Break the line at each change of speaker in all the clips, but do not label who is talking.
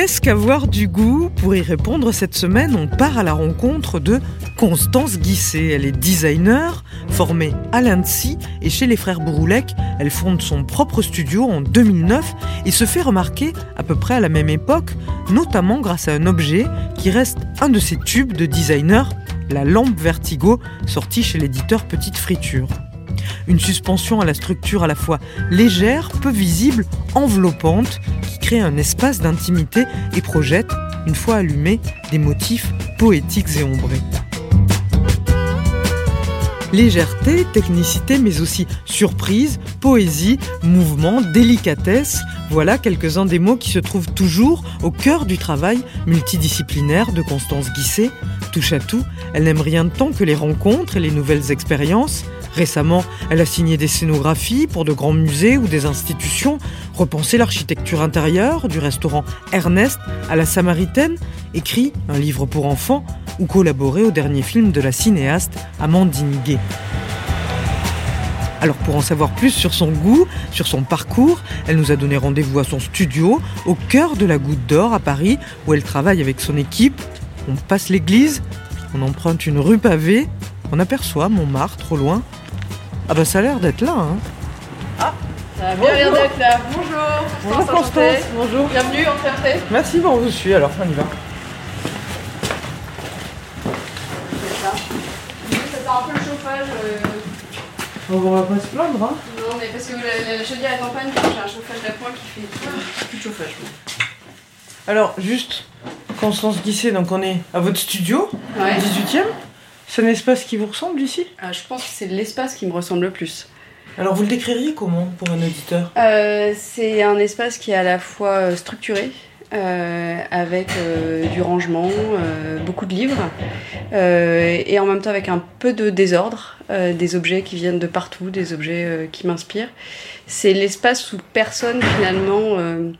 Qu'est-ce qu'avoir du goût Pour y répondre, cette semaine, on part à la rencontre de Constance Guisset. Elle est designer, formée à l'INSI et chez les frères Bouroulec. Elle fonde son propre studio en 2009 et se fait remarquer à peu près à la même époque, notamment grâce à un objet qui reste un de ses tubes de designer, la lampe Vertigo, sortie chez l'éditeur Petite Friture. Une suspension à la structure à la fois légère, peu visible, enveloppante, qui crée un espace d'intimité et projette, une fois allumée, des motifs poétiques et ombrés. Légèreté, technicité, mais aussi surprise, poésie, mouvement, délicatesse, voilà quelques-uns des mots qui se trouvent toujours au cœur du travail multidisciplinaire de Constance Guisset. Touche à tout, elle n'aime rien de tant que les rencontres et les nouvelles expériences. Récemment, elle a signé des scénographies pour de grands musées ou des institutions, repensé l'architecture intérieure du restaurant Ernest à la Samaritaine, écrit un livre pour enfants ou collaboré au dernier film de la cinéaste Amandine Gay. Alors pour en savoir plus sur son goût, sur son parcours, elle nous a donné rendez-vous à son studio, au cœur de la Goutte d'Or à Paris, où elle travaille avec son équipe. On passe l'église, on emprunte une rue pavée, on aperçoit Montmartre au loin. Ah bah ça a l'air d'être là, hein.
Ah, ça a bien l'air d'être là. Bonjour.
Bonjour Constance, bonjour.
Bienvenue en Ferté.
Merci, bon, on vous suit alors, on y va.
Ça sent un peu le chauffage. euh,
On va pas se plaindre, hein.
Non, mais parce que la, la chaudière est en panne, j'ai un chauffage d'appoint qui fait plus, plus de chauffage.
Alors, juste, Constance Guisset, donc on est à votre studio,
Ouais.
18ème. C'est un espace qui vous ressemble ici?
Ah, je pense que c'est l'espace qui me ressemble le plus.
Alors, vous le décririez comment pour un auditeur?
Euh, c'est un espace qui est à la fois euh, structuré, euh, avec euh, du rangement, euh, beaucoup de livres, euh, et en même temps avec un peu de désordre, euh, des objets qui viennent de partout, des objets euh, qui m'inspirent. C'est l'espace où personne finalement euh,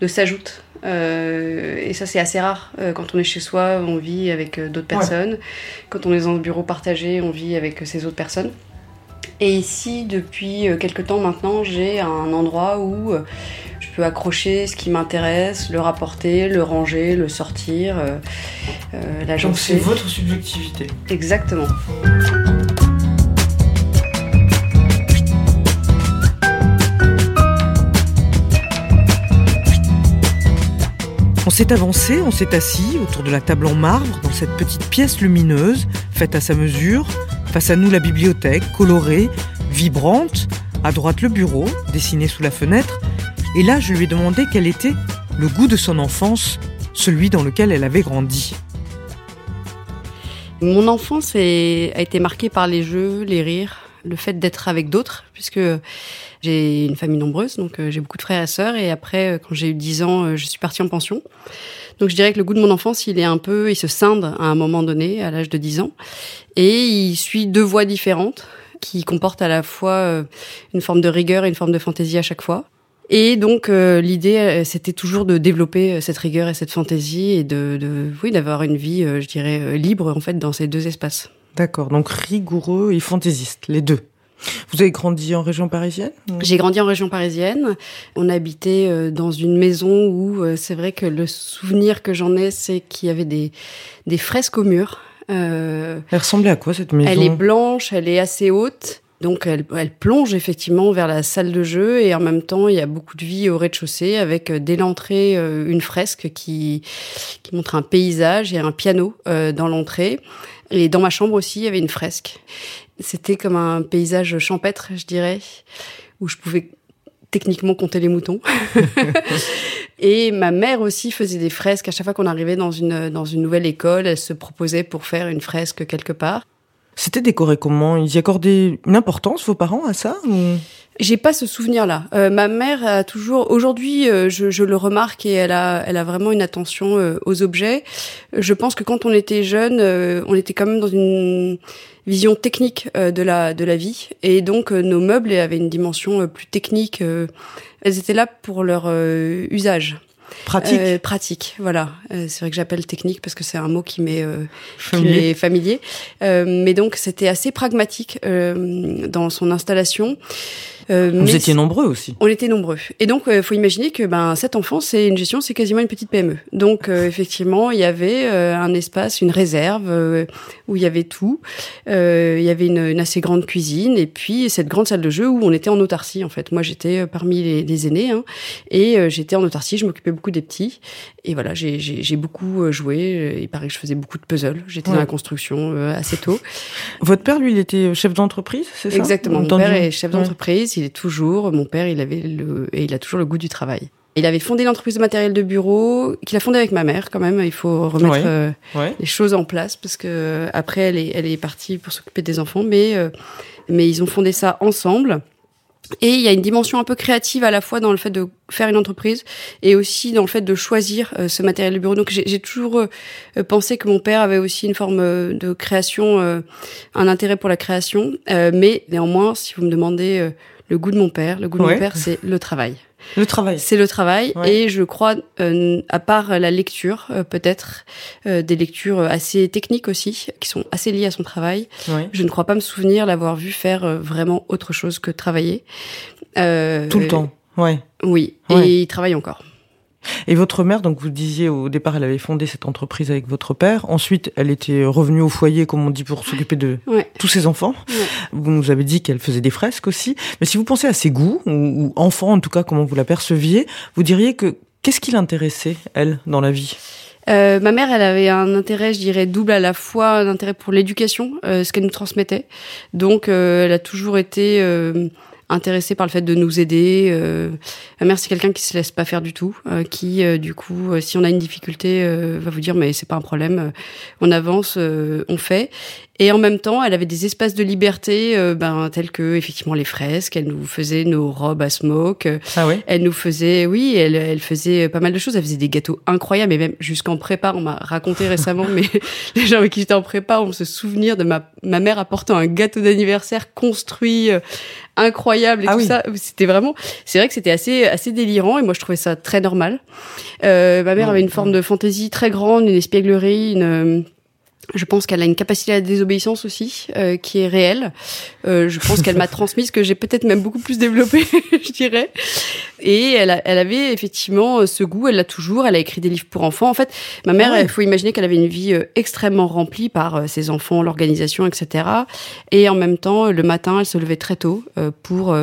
ne s'ajoute. Euh, et ça c'est assez rare. Euh, quand on est chez soi, on vit avec euh, d'autres
Ouais.
personnes. Quand on est dans un bureau partagé, on vit avec ces autres personnes. Et ici, depuis quelques temps maintenant, j'ai un endroit où je peux accrocher ce qui m'intéresse, le rapporter, le ranger, le sortir,
Donc, c'est votre subjectivité.
Exactement.
On s'est avancé, on s'est assis autour de la table en marbre dans cette petite pièce lumineuse, faite à sa mesure. Face à nous, la bibliothèque, colorée, vibrante. À droite, le bureau, dessiné sous la fenêtre. Et là, je lui ai demandé quel était le goût de son enfance, celui dans lequel elle avait grandi.
Mon enfance a été marquée par les jeux, les rires, le fait d'être avec d'autres, puisque j'ai une famille nombreuse, donc euh, j'ai beaucoup de frères et sœurs. Et après, euh, quand j'ai eu 10 ans, euh, je suis partie en pension. Donc je dirais que le goût de mon enfance, il est un peu, il se scinde à un moment donné, à l'âge de 10 ans, et il suit deux voies différentes qui comportent à la fois une forme de rigueur et une forme de fantaisie à chaque fois. Et donc l'idée, c'était toujours de développer cette rigueur et cette fantaisie et de, de oui, d'avoir une vie, je dirais, libre en fait dans ces deux espaces.
D'accord, donc rigoureux et fantaisiste, les deux. Vous avez grandi en région parisienne?
J'ai grandi en région parisienne. On habitait euh, dans une maison où euh, c'est vrai que le souvenir que j'en ai, c'est qu'il y avait des, des fresques au mur. Euh,
Elle ressemblait à quoi cette maison?
Elle est blanche, elle est assez haute. Donc elle, elle plonge effectivement vers la salle de jeu et en même temps il y a beaucoup de vie au rez-de-chaussée avec euh, dès l'entrée euh, une fresque qui, qui montre un paysage et un piano euh, dans l'entrée. Et dans ma chambre aussi il y avait une fresque. C'était comme un paysage champêtre je dirais où je pouvais techniquement compter les moutons. et ma mère aussi faisait des fresques à chaque fois qu'on arrivait dans une, dans une nouvelle école. Elle se proposait pour faire une fresque quelque part.
C'était décoré comment? Ils y accordaient une importance, vos parents, à ça
J'ai pas ce souvenir-là. Euh, ma mère a toujours, aujourd'hui, euh, je, le remarque et elle a, elle a vraiment une attention euh, aux objets. Je pense que quand on était jeune, on était quand même dans une vision technique de la de la vie et donc nos meubles avaient une dimension plus technique. elles étaient là pour leur usage.
Pratique. Euh,
pratique, voilà. Euh, c'est vrai que j'appelle technique parce que c'est un mot qui m'est euh, familier. familier. mais donc c'était assez pragmatique dans son installation.
Euh, Vous étiez nombreux aussi.
On était nombreux. Et donc, il euh, faut imaginer que ben cet enfant, c'est une gestion, c'est quasiment une petite PME. Donc, euh, effectivement, il y avait un espace, une réserve où il y avait tout. il y avait une, une, assez grande cuisine et puis cette grande salle de jeu où on était en autarcie. En fait, moi, j'étais parmi les, les aînés hein, et j'étais en autarcie. Je m'occupais beaucoup des petits. Et voilà, j'ai beaucoup joué. Il paraît que je faisais beaucoup de puzzles. J'étais dans la construction assez tôt.
Votre père, lui, il était chef d'entreprise, c'est ça?
Exactement. Mon père est chef d'entreprise il est toujours, mon père, il avait le, et il a toujours le goût du travail. Il avait fondé l'entreprise de matériel de bureau, qu'il a fondé avec ma mère quand même. Il faut remettre euh, les choses en place parce que après, elle est, elle est partie pour s'occuper des enfants, mais euh, mais ils ont fondé ça ensemble. Et il y a une dimension un peu créative à la fois dans le fait de faire une entreprise et aussi dans le fait de choisir euh, ce matériel de bureau. Donc j'ai toujours pensé que mon père avait aussi une forme de création, un intérêt pour la création. mais néanmoins, si vous me demandez le goût de mon père. Le goût de mon père, c'est le travail.
Le travail.
C'est le travail. Et je crois, euh, à part la lecture, euh, peut-être, euh, des lectures assez techniques aussi, qui sont assez liées à son travail, je ne crois pas me souvenir l'avoir vu faire vraiment autre chose que travailler.
Tout le temps, ouais.
Oui, et il travaille encore.
Et votre mère, donc vous disiez au départ, elle avait fondé cette entreprise avec votre père. Ensuite, elle était revenue au foyer, comme on dit, pour s'occuper de tous ses enfants. Vous nous avez dit qu'elle faisait des fresques aussi. Mais si vous pensez à ses goûts, ou, enfant en tout cas, comment vous l'aperceviez, vous diriez que qu'est-ce qui l'intéressait, elle, dans la vie?
Euh, ma mère, elle avait un intérêt, je dirais, double à la fois, un intérêt pour l'éducation, euh, ce qu'elle nous transmettait. Donc, euh, elle a toujours été intéressée par le fait de nous aider. Euh, ma mère, c'est quelqu'un qui se laisse pas faire du tout, euh, qui, euh, du coup, si on a une difficulté, va vous dire mais c'est pas un problème, on avance, on fait. Et en même temps, elle avait des espaces de liberté, ben tels que effectivement les fresques. Elle nous faisait nos robes à smoke.
Ah oui.
Elle nous faisait, oui, elle, elle faisait pas mal de choses. Elle faisait des gâteaux incroyables, et même jusqu'en prépa. On m'a raconté récemment, mais les gens avec qui j'étais en prépa ont se souvenir de ma ma mère apportant un gâteau d'anniversaire construit incroyable et ah tout ça. C'était vraiment, c'est vrai que c'était assez assez délirant et moi je trouvais ça très normal. Euh, ma mère avait une forme de fantaisie très grande, une espièglerie, une je pense qu'elle a une capacité à désobéissance aussi euh, qui est réelle. Euh, je pense qu'elle m'a transmis ce que j'ai peut-être même beaucoup plus développé, je dirais. Et elle, elle avait effectivement euh, ce goût, elle l'a toujours. Elle a écrit des livres pour enfants. En fait, ma mère, ah il faut imaginer qu'elle avait une vie euh, extrêmement remplie par euh, ses enfants, l'organisation, etc. Et en même temps, le matin, elle se levait très tôt pour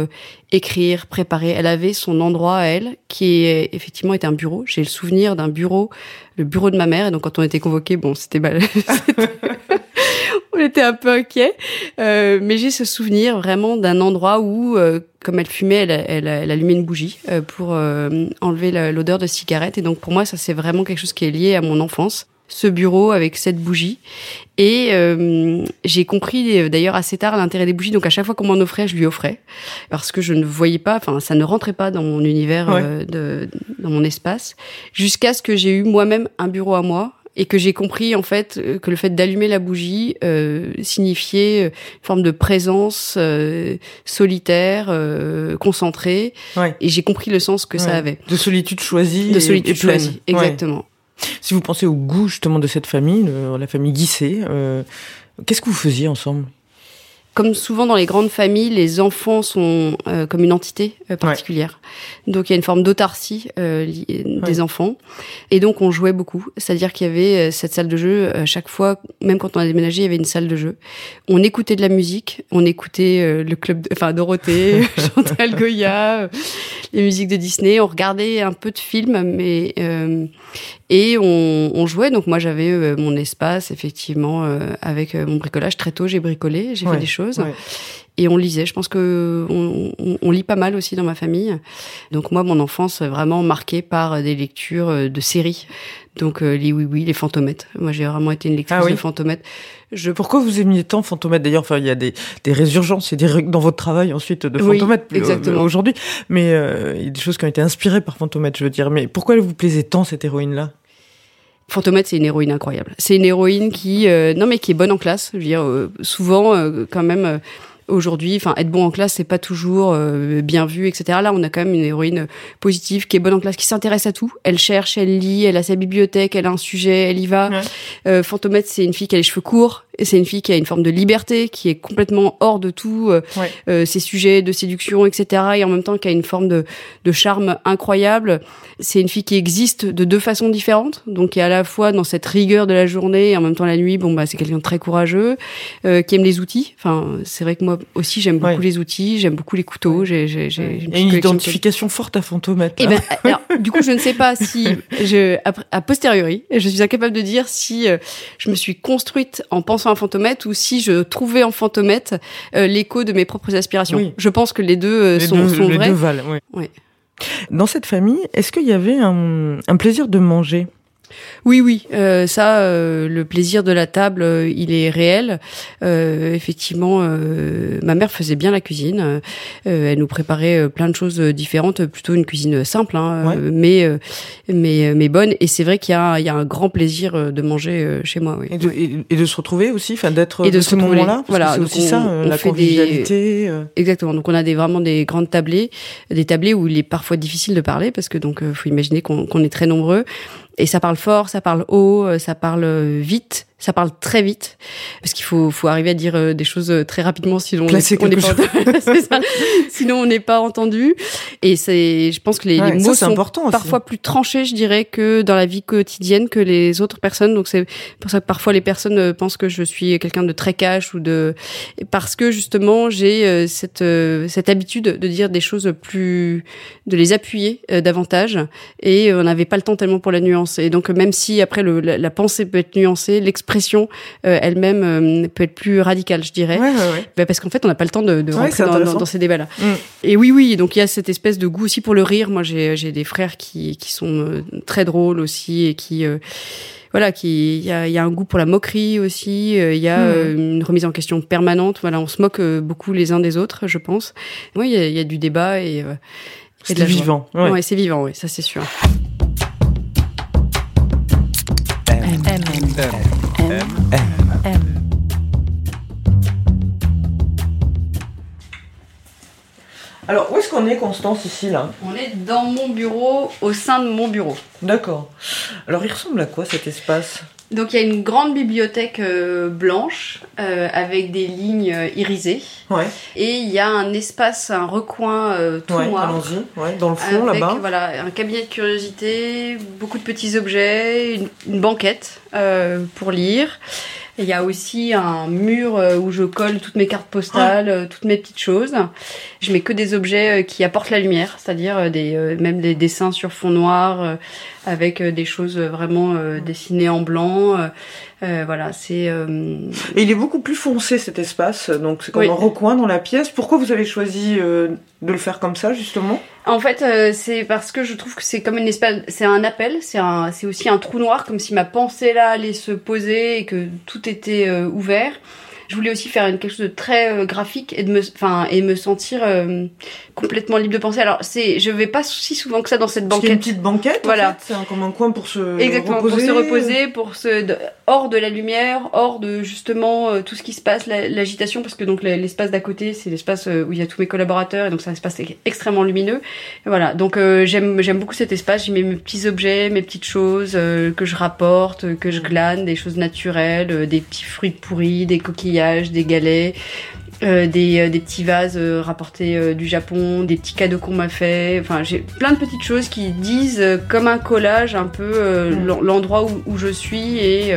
écrire, préparer. Elle avait son endroit à elle, qui est, effectivement était un bureau. J'ai le souvenir d'un bureau, le bureau de ma mère. Et donc quand on était convoqué, bon, c'était on était un peu inquiets. Euh, mais j'ai ce souvenir vraiment d'un endroit où, euh, comme elle fumait, elle, elle, elle allumait une bougie euh, pour euh, enlever l'odeur de cigarette. Et donc pour moi, ça c'est vraiment quelque chose qui est lié à mon enfance ce bureau avec cette bougie. Et euh, j'ai compris euh, d'ailleurs assez tard l'intérêt des bougies. Donc à chaque fois qu'on m'en offrait, je lui offrais parce que je ne voyais pas, enfin ça ne rentrait pas dans mon univers, euh, de, dans mon espace, jusqu'à ce que j'ai eu moi-même un bureau à moi et que j'ai compris en fait que le fait d'allumer la bougie euh, signifiait une forme de présence solitaire, concentrée. Et j'ai compris le sens que ça avait.
De solitude choisie.
De solitude choisie, exactement.
Si vous pensez au goût justement de cette famille, la famille Guisset, euh, qu'est-ce que vous faisiez ensemble?
Comme souvent dans les grandes familles, les enfants sont euh, comme une entité euh, particulière. Donc il y a une forme d'autarcie euh, des enfants. Et donc on jouait beaucoup. C'est-à-dire qu'il y avait cette salle de jeu à chaque fois, même quand on a déménagé, il y avait une salle de jeu. On écoutait de la musique, on écoutait le club, de, enfin Dorothée, Chantal Goya, les musiques de Disney. On regardait un peu de films, mais et on, on, jouait. Donc moi j'avais mon espace effectivement avec mon bricolage. Très tôt j'ai bricolé, j'ai fait des choses. et on lisait. Je pense que on, on, lit pas mal aussi dans ma famille. Donc moi, mon enfance vraiment marquée par des lectures de séries. Donc les oui oui, les fantomètres. Moi, j'ai vraiment été une lectrice ah de fantomètres.
Je... Pourquoi vous aimiez tant Fantomètre? D'ailleurs, enfin, il y a des, des résurgences, a des dans votre travail ensuite de Fantomètre
oui, exactement.
aujourd'hui, mais euh, il y a des choses qui ont été inspirées par Fantomètre, je veux dire. Mais pourquoi elle vous plaisait tant cette héroïne-là?
Fantomètre, c'est une héroïne incroyable. C'est une héroïne qui, euh, non mais qui est bonne en classe. Je veux dire, euh, souvent, quand même aujourd'hui, enfin être bon en classe, c'est pas toujours euh, bien vu, etc. Là, on a quand même une héroïne positive qui est bonne en classe, qui s'intéresse à tout. Elle cherche, elle lit, elle a sa bibliothèque, elle a un sujet, elle y va. Euh, Fantomètre, c'est une fille qui a les cheveux courts, c'est une fille qui a une forme de liberté, qui est complètement hors de tout euh, euh ses sujets de séduction, etc. Et en même temps, qui a une forme de, de charme incroyable. C'est une fille qui existe de deux façons différentes, donc qui est à la fois dans cette rigueur de la journée et en même temps la nuit. Bon, bah c'est quelqu'un de très courageux, euh, qui aime les outils. Enfin, c'est vrai que moi aussi j'aime beaucoup les outils, j'aime beaucoup les couteaux. J'ai, j'ai, j'ai
une, une identification forte à Fantomètre.
Et eh ben, alors, du coup, je ne sais pas si je, a, posteriori, je suis incapable de dire si euh, je me suis construite en pensant à Fantomètre ou si je trouvais en Fantomètre euh, l'écho de mes propres aspirations. Je pense que les deux euh, sont, sont
les
vrais.
Deux valent, oui. Dans cette famille, est-ce qu'il y avait un, un plaisir de manger?
Oui, oui, euh, ça, euh, le plaisir de la table, euh, il est réel. effectivement, ma mère faisait bien la cuisine. elle nous préparait plein de choses différentes, plutôt une cuisine simple, hein, mais mais mais bonne. Et c'est vrai qu'il y a, il y a un grand plaisir de manger chez moi. Oui.
Et, de, et, de se retrouver aussi, enfin d'être de, ce moment-là. Voilà, c'est aussi ça, la convivialité.
Exactement. Donc on a des vraiment des grandes tablées, des tablées où il est parfois difficile de parler parce que donc faut imaginer qu'on est très nombreux et ça parle fort, ça parle haut, euh, ça parle euh, vite ça parle très vite parce qu'il faut, faut arriver à dire euh, des choses euh, très rapidement sinon on n'est pas sinon on n'est pas entendu. Et c'est je pense que les, mots sont parfois plus tranchés je dirais que dans la vie quotidienne que les autres personnes. Donc c'est pour ça que parfois les personnes euh, pensent que je suis quelqu'un de très cash ou de parce que justement j'ai cette cette habitude de dire des choses plus de les appuyer davantage. Et on n'avait pas le temps tellement pour la nuance. Et donc même si après le, la, pensée peut être nuancée expression euh, elle-même euh, peut être plus radicale, je dirais. Bah, parce qu'en fait, on n'a pas le temps de, de rentrer dans, ces débats-là. Mm. Et oui, oui, donc il y a cette espèce de goût aussi pour le rire. Moi, j'ai des frères qui, qui sont euh, très drôles aussi et qui voilà, qui il y a, y a, un goût pour la moquerie aussi. Il y a mm. une remise en question permanente. Voilà, on se moque beaucoup les uns des autres, je pense. Oui, il y, a du débat et,
c'est vivant.
Ouais, c'est vivant, oui, ça c'est sûr.
Alors, où est-ce qu'on est, Constance, ici, là?
On est dans mon bureau, au sein de mon bureau.
D'accord. Alors, il ressemble à quoi cet espace?
Donc il y a une grande bibliothèque euh, blanche euh, avec des lignes euh, irisées.
Ouais.
Et il y a un espace, un recoin tout
ouais,
noir.
Allons-y. Ouais, dans le fond là-bas.
Voilà, un cabinet de curiosité, beaucoup de petits objets, une, une banquette pour lire. Il y a aussi un mur euh, où je colle toutes mes cartes postales, euh, toutes mes petites choses. Je mets que des objets euh, qui apportent la lumière, c'est-à-dire des même des dessins sur fond noir avec des choses vraiment dessinées en blanc. Voilà, c'est.
Et il est beaucoup plus foncé cet espace, donc c'est comme un recoin dans la pièce. Pourquoi vous avez choisi de le faire comme ça justement?
En fait, euh, c'est parce que je trouve que c'est comme une espèce, c'est un appel, c'est un, c'est aussi un trou noir, comme si ma pensée là allait se poser et que tout était euh, ouvert je voulais aussi faire quelque chose de très euh, graphique et de me, enfin, et me sentir euh, complètement libre de penser. Alors, c'est, je vais pas si souvent que ça dans cette banquette.
C'est une petite banquette.
Voilà.
C'est comme un coin pour se
Exactement,
reposer.
pour se reposer, pour se, hors de la lumière, hors de justement euh, tout ce qui se passe, l'agitation, parce que donc l'espace d'à côté, c'est l'espace où il y a tous mes collaborateurs et donc c'est un espace extrêmement lumineux. Et voilà. Donc, j'aime, j'aime beaucoup cet espace. J'y mets mes petits objets, mes petites choses que je rapporte, que je glane, des choses naturelles, des petits fruits pourris, des des galets, euh, des, euh, des, petits vases euh, rapportés du Japon, des petits cadeaux qu'on m'a fait. Enfin, j'ai plein de petites choses qui disent comme un collage un peu mm. l'endroit où, où, je suis. Et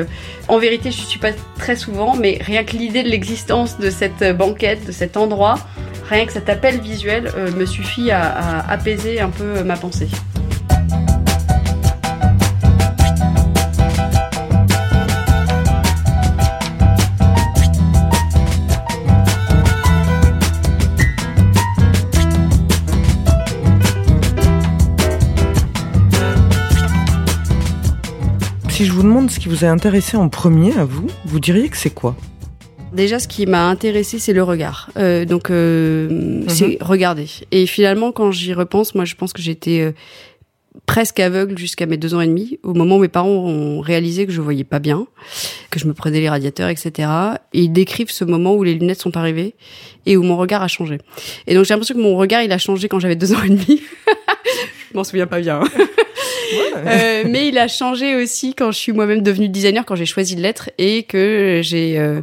en vérité, je suis pas très souvent, mais rien que l'idée de l'existence de cette banquette, de cet endroit, rien que cet appel visuel me suffit à, à apaiser un peu ma pensée.
Si je vous demande ce qui vous a intéressé en premier à vous, vous diriez que c'est quoi?
Déjà, ce qui m'a intéressé, c'est le regard. Euh, donc, euh,
Mhm.
c'est regarder. Et finalement, quand j'y repense, moi, je pense que j'étais euh, presque aveugle jusqu'à mes deux ans et demi, au moment où mes parents ont réalisé que je voyais pas bien, que je me prenais les radiateurs, etc. Et ils décrivent ce moment où les lunettes sont arrivées et où mon regard a changé. Et donc, j'ai l'impression que mon regard, il a changé quand j'avais deux ans et demi. je m'en souviens pas bien. hein. Euh, mais il a changé aussi quand je suis moi-même devenue designer, quand j'ai choisi de l'être et que j'ai euh,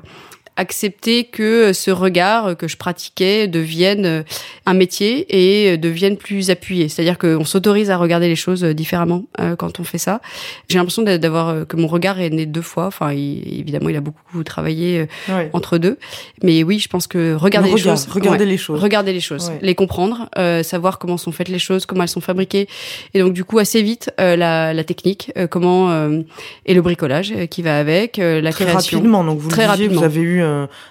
accepté que ce regard que je pratiquais devienne euh, un métier et euh, devienne plus appuyé. C'est-à-dire qu'on s'autorise à regarder les choses euh, différemment quand on fait ça. J'ai l'impression d'a- d'avoir que mon regard est né deux fois. Enfin, il- évidemment, il a beaucoup travaillé
Ouais.
entre deux. Mais oui, je pense que regarder
Le
les choses,
regarder
ouais,
les choses.
regarder les choses,
Ouais.
les comprendre, euh, savoir comment sont faites les choses, comment elles sont fabriquées, et donc du coup assez vite euh, la, la technique, euh, comment et le bricolage qui va avec, la
Très
création.
rapidement, donc vous
Très
disiez,
rapidement.
vous avez eu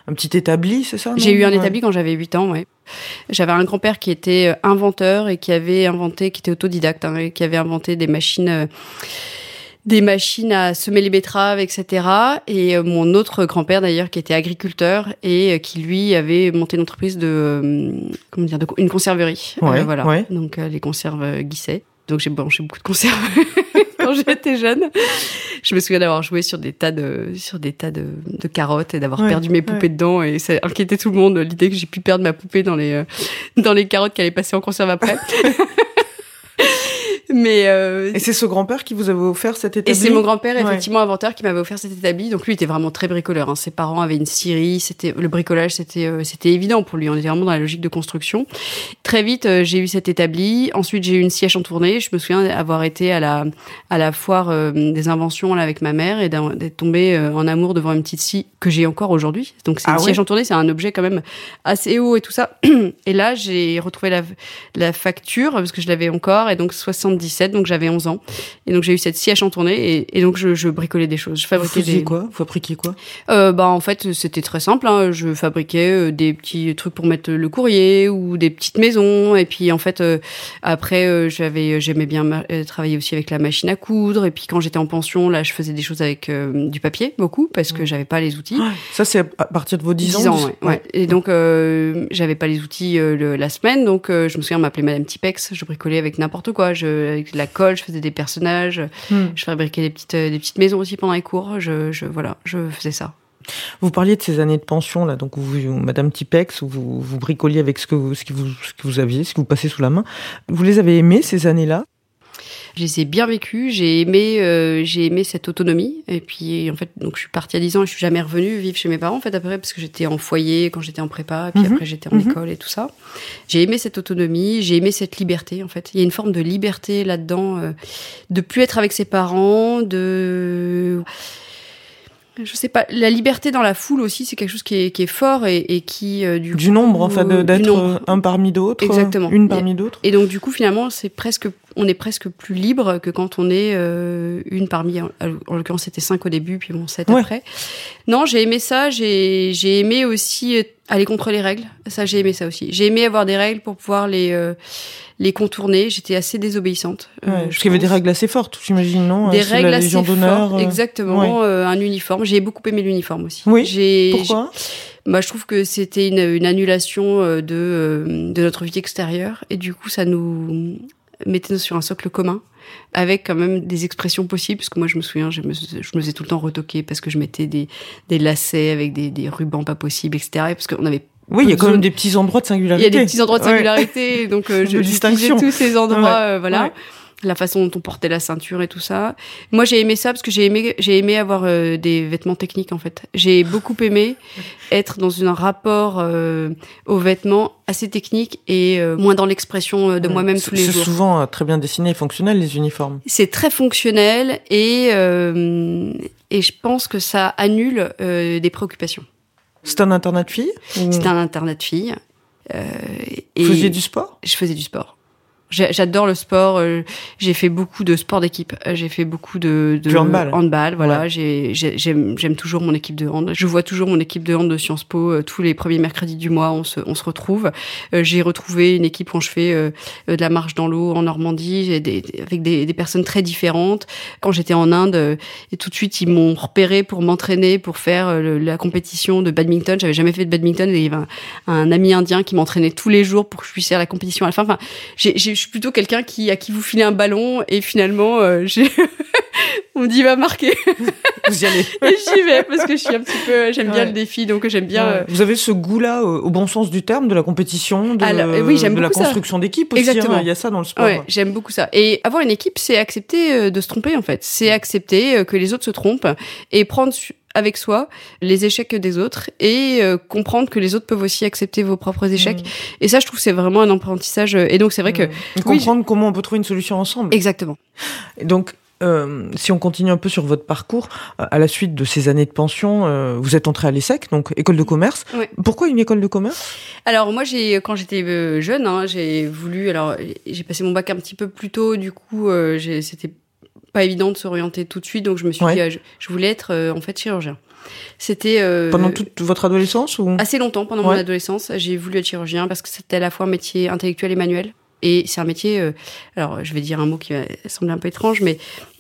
un, petit établi, c'est ça
J'ai eu un établi quand j'avais 8 ans, ouais. J'avais un grand-père qui était euh, inventeur et qui avait inventé, qui était autodidacte, hein, et qui avait inventé des machines, euh, des machines à semer les betteraves, etc. Et euh, mon autre grand-père d'ailleurs, qui était agriculteur et qui lui avait monté une entreprise de, comment dire, de, une conserverie. Euh,
Ouais,
voilà.
ouais.
Donc euh, les conserves Guisset. Donc j'ai mangé beaucoup de conserves quand j'étais jeune. Je me souviens d'avoir joué sur des tas de sur des tas de, de carottes et d'avoir
Ouais,
perdu mes poupées
ouais.
dedans et ça inquiétait tout le monde l'idée que j'ai pu perdre ma poupée dans les euh, dans les carottes qui allaient passer en conserve après. Mais euh,
Et c'est ce grand-père qui vous avait offert cet établi
et c'est mon grand-père,
Ouais.
effectivement, inventeur, qui m'avait offert cet établi. Donc lui était vraiment très bricoleur. Hein. Ses parents avaient une scierie. C'était le bricolage, c'était euh, c'était évident pour lui. On était vraiment dans la logique de construction. Très vite, euh, j'ai eu cet établi. Ensuite, j'ai eu une siège en tournée. Je me souviens avoir été à la à la foire euh, des inventions là avec ma mère et d'être tombée en amour devant une petite scie que j'ai encore aujourd'hui. Donc c'est
Ah
une
ouais
siège en tournée, c'est un objet quand même assez haut et tout ça. Et là, j'ai retrouvé la la facture parce que je l'avais encore et donc 77, donc j'avais 11 ans. Et donc j'ai eu cette siège en tournée et, et donc je, je bricolais des choses. Je
Vous
fabriquais
faisiez
des.
quoi? Vous fabriquiez quoi?
Euh, bah en fait c'était très simple. Hein. Je fabriquais euh, des petits trucs pour mettre le courrier ou des petites maisons. Et puis en fait euh, après j'avais j'aimais bien travailler aussi avec la machine à coudre. Et puis quand j'étais en pension là je faisais des choses avec euh, du papier beaucoup parce que j'avais pas les outils.
Ça, c'est à partir de vos 10,
10 ans,
vous-
ouais, ouais. Et donc, j'avais pas les outils le- la semaine, donc je me souviens, on m'appelait Madame Tipex. Je bricolais avec n'importe quoi. Je, avec de la colle, je faisais des personnages.
Hmm.
Je fabriquais des petites, euh, des petites maisons aussi pendant les cours. Je, je, voilà, je faisais ça.
Vous parliez de ces années de pension, là, donc vous, Madame Tipex, où vous, vous bricoliez avec ce que, vous, ce, qui vous, ce que vous aviez, ce que vous passez sous la main. Vous les avez aimées, ces années-là?
Je les ai bien vécues. J'ai aimé, euh, j'ai aimé cette autonomie. Et puis, en fait, donc je suis partie à 10 ans et je suis jamais revenue vivre chez mes parents, en fait, après, parce que j'étais en foyer quand j'étais en prépa, puis
Mhm.
après j'étais en
Mhm.
école et tout ça. J'ai aimé cette autonomie, j'ai aimé cette liberté, en fait. Il y a une forme de liberté là-dedans, euh, de plus être avec ses parents, de je sais pas, la liberté dans la foule aussi, c'est quelque chose qui est, qui est fort et, et qui euh, du
Du nombre, enfin, de-
du
d'être euh, un parmi d'autres
Exactement.
Une parmi d'autres
Et donc du coup finalement c'est presque on est presque plus libre que quand on est euh, une parmi en, en l'occurrence c'était cinq au début puis bon sept
Ouais.
après. Non j'ai aimé ça j'ai j'ai aimé aussi euh, aller contre les règles. Ça j'ai aimé ça aussi. J'ai aimé avoir des règles pour pouvoir les euh, les contourner. J'étais assez désobéissante. euh,
Ouais, Parce qu'il y avait des règles assez fortes, j'imagine, non
Des
Euh,
règles
la
assez fortes,
euh,
exactement, euh, un uniforme. J'ai beaucoup aimé l'uniforme aussi.
Oui,
J'ai,
Pourquoi?
bah, je trouve que c'était une, une annulation de, de notre vie extérieure. Et du coup ça nous mettait sur un socle commun avec quand même des expressions possibles parce que moi je me souviens je me, je me faisais tout le temps retoquer parce que je mettais des, des lacets avec des, des rubans pas possibles etc et parce qu'on avait
Oui, il y a quand même des petits endroits de
il
singularité.
y a des petits endroits de
Ouais.
singularité donc euh, je
distinction.
tous ces endroits
Ouais.
euh, voilà
Ouais.
La façon dont on portait la ceinture et tout ça. Moi, j'ai aimé ça parce que j'ai aimé, j'ai aimé avoir euh, des vêtements techniques en fait. J'ai beaucoup aimé être dans un rapport euh, aux vêtements assez technique et euh, moins dans l'expression de moi-même
C'est-
tous les
C'est
jours.
souvent euh, très bien dessiné et fonctionnel, les uniformes.
C'est très fonctionnel et euh, et je pense que ça annule des préoccupations.
C'est un internat de filles ou-
C'était un internat de filles. Euh, et
Vous faisiez du sport?
Je faisais du sport. J'adore le sport. euh, J'ai fait beaucoup de sport d'équipe. Euh, J'ai fait beaucoup de, de
Du handball.
voilà.
Ouais.
J'aime toujours mon équipe de hand. Je vois toujours mon équipe de hand de Sciences Po euh, tous les premiers mercredis du mois. On se, on se retrouve. J'ai retrouvé une équipe où je fais de la marche dans l'eau en Normandie des, avec des, des personnes très différentes. Quand j'étais en Inde, et tout de suite ils m'ont repéré pour m'entraîner pour faire la compétition de badminton. J'avais jamais fait de badminton et il y avait un, un ami indien qui m'entraînait tous les jours pour que je puisse faire la compétition à la fin. Enfin, j'ai- suis plutôt quelqu'un qui à qui vous filez un ballon et finalement euh, j'ai on me dit va marquer
Vous y allez.
et j'y vais parce que je suis un petit peu j'aime bien le défi donc j'aime bien euh,
Vous avez ce goût-là, euh, au bon sens du terme, de la compétition, de,
Alors, euh, oui, j'aime
de la construction d'équipe aussi.
Exactement.
hein, Il y a ça dans le sport.
Ouais, j'aime beaucoup ça. Et avoir une équipe, c'est accepter de se tromper en fait. C'est accepter euh, que les autres se trompent et prendre avec soi les échecs des autres et euh, comprendre que les autres peuvent aussi accepter vos propres échecs.
Mmh.
Et ça, je trouve, c'est vraiment un apprentissage. euh, Et donc, c'est vrai que
Et comprendre comment on peut trouver une solution ensemble.
exactement.
Et donc, euh, si on continue un peu sur votre parcours, à la suite de ces années de pension, euh, vous êtes entré à l'ESSEC, donc école de commerce.
Ouais.
Pourquoi une école de commerce?
Alors moi, j'ai quand j'étais jeune, hein, j'ai voulu. Alors, j'ai passé mon bac un petit peu plus tôt. Du coup, c'était pas évident de s'orienter tout de suite. Donc, je me suis
Ouais.
dit, euh, je, je voulais être euh, en fait chirurgien. C'était euh,
Pendant toute votre adolescence ou?
Assez longtemps, pendant
Ouais.
mon adolescence, j'ai voulu être chirurgien parce que c'était à la fois un métier intellectuel et manuel. Et c'est un métier, euh, alors je vais dire un mot qui va sembler un peu étrange, mais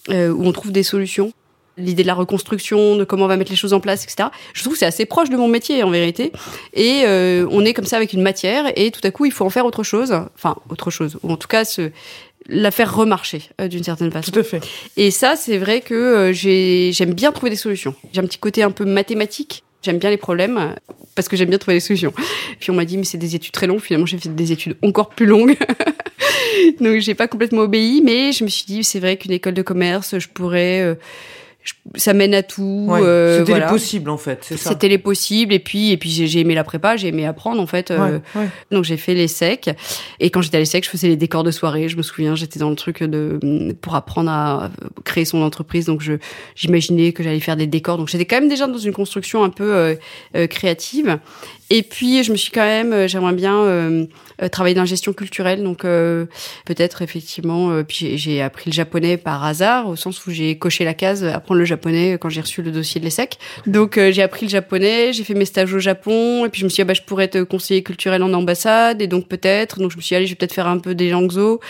où on trouve des solutions. L'idée de la reconstruction, de comment on va mettre les choses en place, etc. Je trouve que c'est assez proche de mon métier en vérité. Et euh, on est comme ça avec une matière et tout à coup il faut en faire autre chose. Enfin, autre chose. Ou en tout cas, se, la faire remarcher euh, d'une certaine façon.
Tout à fait.
Et ça, c'est vrai que euh, j'ai- j'aime bien trouver des solutions. J'ai un petit côté un peu mathématique. J'aime bien les problèmes euh, parce que j'aime bien trouver des solutions. Puis on m'a dit mais c'est des études très longues. Finalement, j'ai fait des études encore plus longues. Donc j'ai pas complètement obéi, mais je me suis dit c'est vrai qu'une école de commerce, je pourrais, euh, ça mène à tout.
Ouais.
euh,
C'était
voilà.
les possibles en fait, c'est ça.
C'était les possibles et puis et puis j'ai aimé la prépa, j'ai aimé apprendre en fait. euh,
Ouais, ouais.
donc j'ai fait les secs et quand j'étais à l'ESSEC, je faisais les décors de soirée. Je me souviens, j'étais dans le truc de pour apprendre à créer son entreprise. Donc je j'imaginais que j'allais faire des décors. Donc j'étais quand même déjà dans une construction un peu euh, euh, créative. Et puis je me suis quand même, euh, j'aimerais bien euh, euh, travailler dans la gestion culturelle. Donc euh, peut-être effectivement. euh, puis j'ai- j'ai appris le japonais par hasard au sens où j'ai coché la case apprendre le japonais quand j'ai reçu le dossier de l'ESSEC. Donc euh, j'ai appris le japonais, j'ai fait mes stages au Japon et puis je me suis dit ah, bah je pourrais être conseiller culturel en ambassade et donc peut-être donc je me suis dit allez je vais peut-être faire un peu des langues zo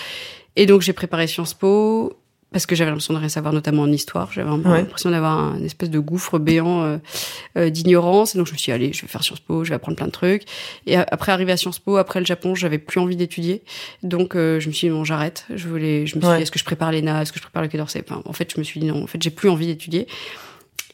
et donc j'ai préparé Sciences Po parce que j'avais l'impression de rien savoir notamment en histoire, j'avais
Ouais.
l'impression d'avoir un espèce de gouffre béant euh, euh, d'ignorance. Et donc je me suis dit allez je vais faire Sciences Po, je vais apprendre plein de trucs. Et après arriver à Sciences Po, après le Japon, j'avais plus envie d'étudier. Donc euh, je me suis dit non j'arrête, je voulais je me suis
Ouais.
dit est-ce que je prépare l'ENA, est-ce que je prépare le Quai d'Orsay? Enfin, en fait je me suis dit non en fait j'ai plus envie d'étudier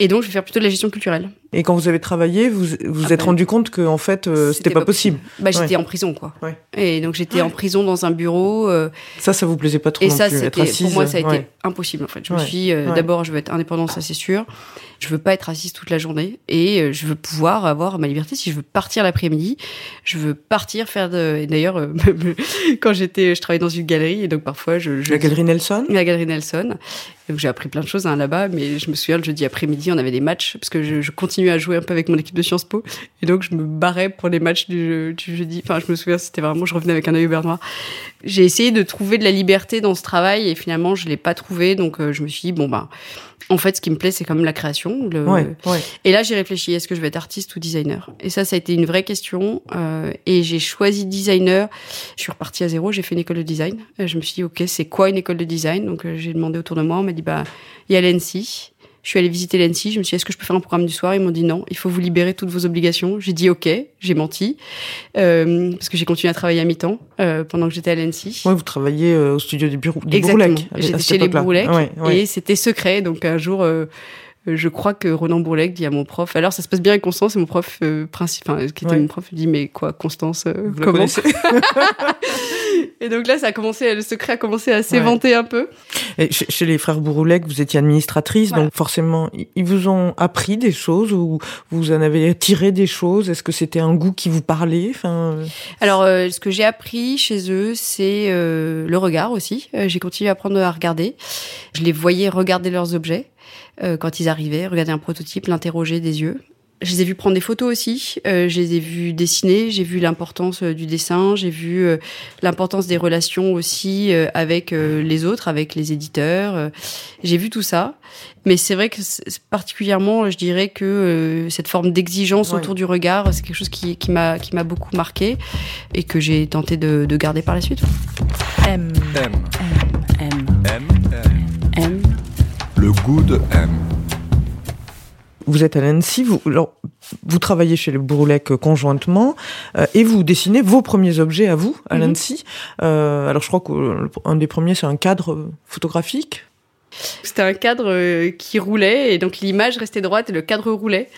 et donc je vais faire plutôt de la gestion culturelle.
Et quand vous avez travaillé, vous vous
Ah
êtes rendu compte que en fait euh, c'était pas possible.
Bah, j'étais en prison, quoi.
Ouais.
Et donc j'étais en prison dans un bureau. euh,
Ça, ça vous plaisait pas trop
et
non
ça,
plus, être
c'était
assise.
pour moi, ça a été impossible en fait. Je me suis dit, euh,
Ouais.
d'abord, je veux être indépendante, ça c'est sûr. Je veux pas être assise toute la journée et euh, je veux pouvoir avoir ma liberté. Si je veux partir l'après-midi, je veux partir faire de. D'ailleurs, euh, quand j'étais, je travaillais dans une galerie et donc parfois je. je
La galerie Nelson?
la galerie Nelson. Donc j'ai appris plein de choses hein, là-bas, mais je me souviens le jeudi après-midi, on avait des matchs parce que je, je continuais à jouer un peu avec mon équipe de Sciences Po, et donc je me barrais pour les matchs du, du jeudi. Enfin, je me souviens, c'était vraiment, je revenais avec un œil au noir. J'ai essayé de trouver de la liberté dans ce travail et finalement je l'ai pas trouvé, donc euh, je me suis dit bon bah, en fait, ce qui me plaît, c'est quand même la création. Le,
Ouais, ouais.
et là, j'ai réfléchi, est-ce que je vais être artiste ou designer? Et ça, ça a été une vraie question. euh, et j'ai choisi designer. Je suis repartie à zéro, j'ai fait une école de design. Euh, Je me suis dit, OK, c'est quoi une école de design? Donc, euh, j'ai demandé autour de moi, on m'a dit, bah, il y a l'ENSI. Je suis allée visiter l'ENSI, je me suis dit, est-ce que je peux faire un programme du soir? Ils m'ont dit non, il faut vous libérer toutes vos obligations. J'ai dit OK, j'ai menti, euh, parce que j'ai continué à travailler à mi-temps euh, pendant que j'étais à l'ENSI.
Ouais, vous travaillez euh, au studio des, bureaux, des
Exactement. J'étais chez les. Bourlecs
Ouais, ouais.
et c'était secret. Donc un jour, euh, je crois que Ronan Bourlec dit à mon prof, alors ça se passe bien avec Constance, et mon prof euh, principal, enfin, qui était
Ouais.
mon prof, il dit mais quoi, Constance, euh, comment Et donc là, ça a commencé, le secret a commencé à s'éventer un peu.
Et chez, les frères Bourroulec, vous étiez administratrice,
Voilà.
donc forcément, ils vous ont appris des choses ou vous en avez tiré des choses? Est-ce que c'était un goût qui vous parlait? Enfin, euh,
Alors, euh, ce que j'ai appris chez eux, c'est euh, le regard aussi. Euh, j'ai continué à apprendre à regarder. Je les voyais regarder leurs objets euh, quand ils arrivaient, regarder un prototype, l'interroger des yeux. Je les ai vus prendre des photos aussi, euh, je les ai vus dessiner, j'ai vu l'importance euh, du dessin, j'ai vu euh, l'importance des relations aussi euh, avec euh, les autres, avec les éditeurs. euh, j'ai vu tout ça, mais c'est vrai que c'est- particulièrement, je dirais que euh, cette forme d'exigence
Ouais.
autour du regard, c'est quelque chose qui, qui m'a qui m'a beaucoup marqué et que j'ai tenté de, de garder par la suite.
M,
M.
M, M,
M. M.
M.
Le goût de M.
Vous êtes à l'ANSI, vous, alors, vous travaillez chez le Bourlec euh, conjointement euh, et vous dessinez vos premiers objets à vous, à. Euh, alors je crois qu'un des premiers, c'est un cadre photographique.
C'était un cadre euh, qui roulait et donc l'image restait droite et le cadre roulait.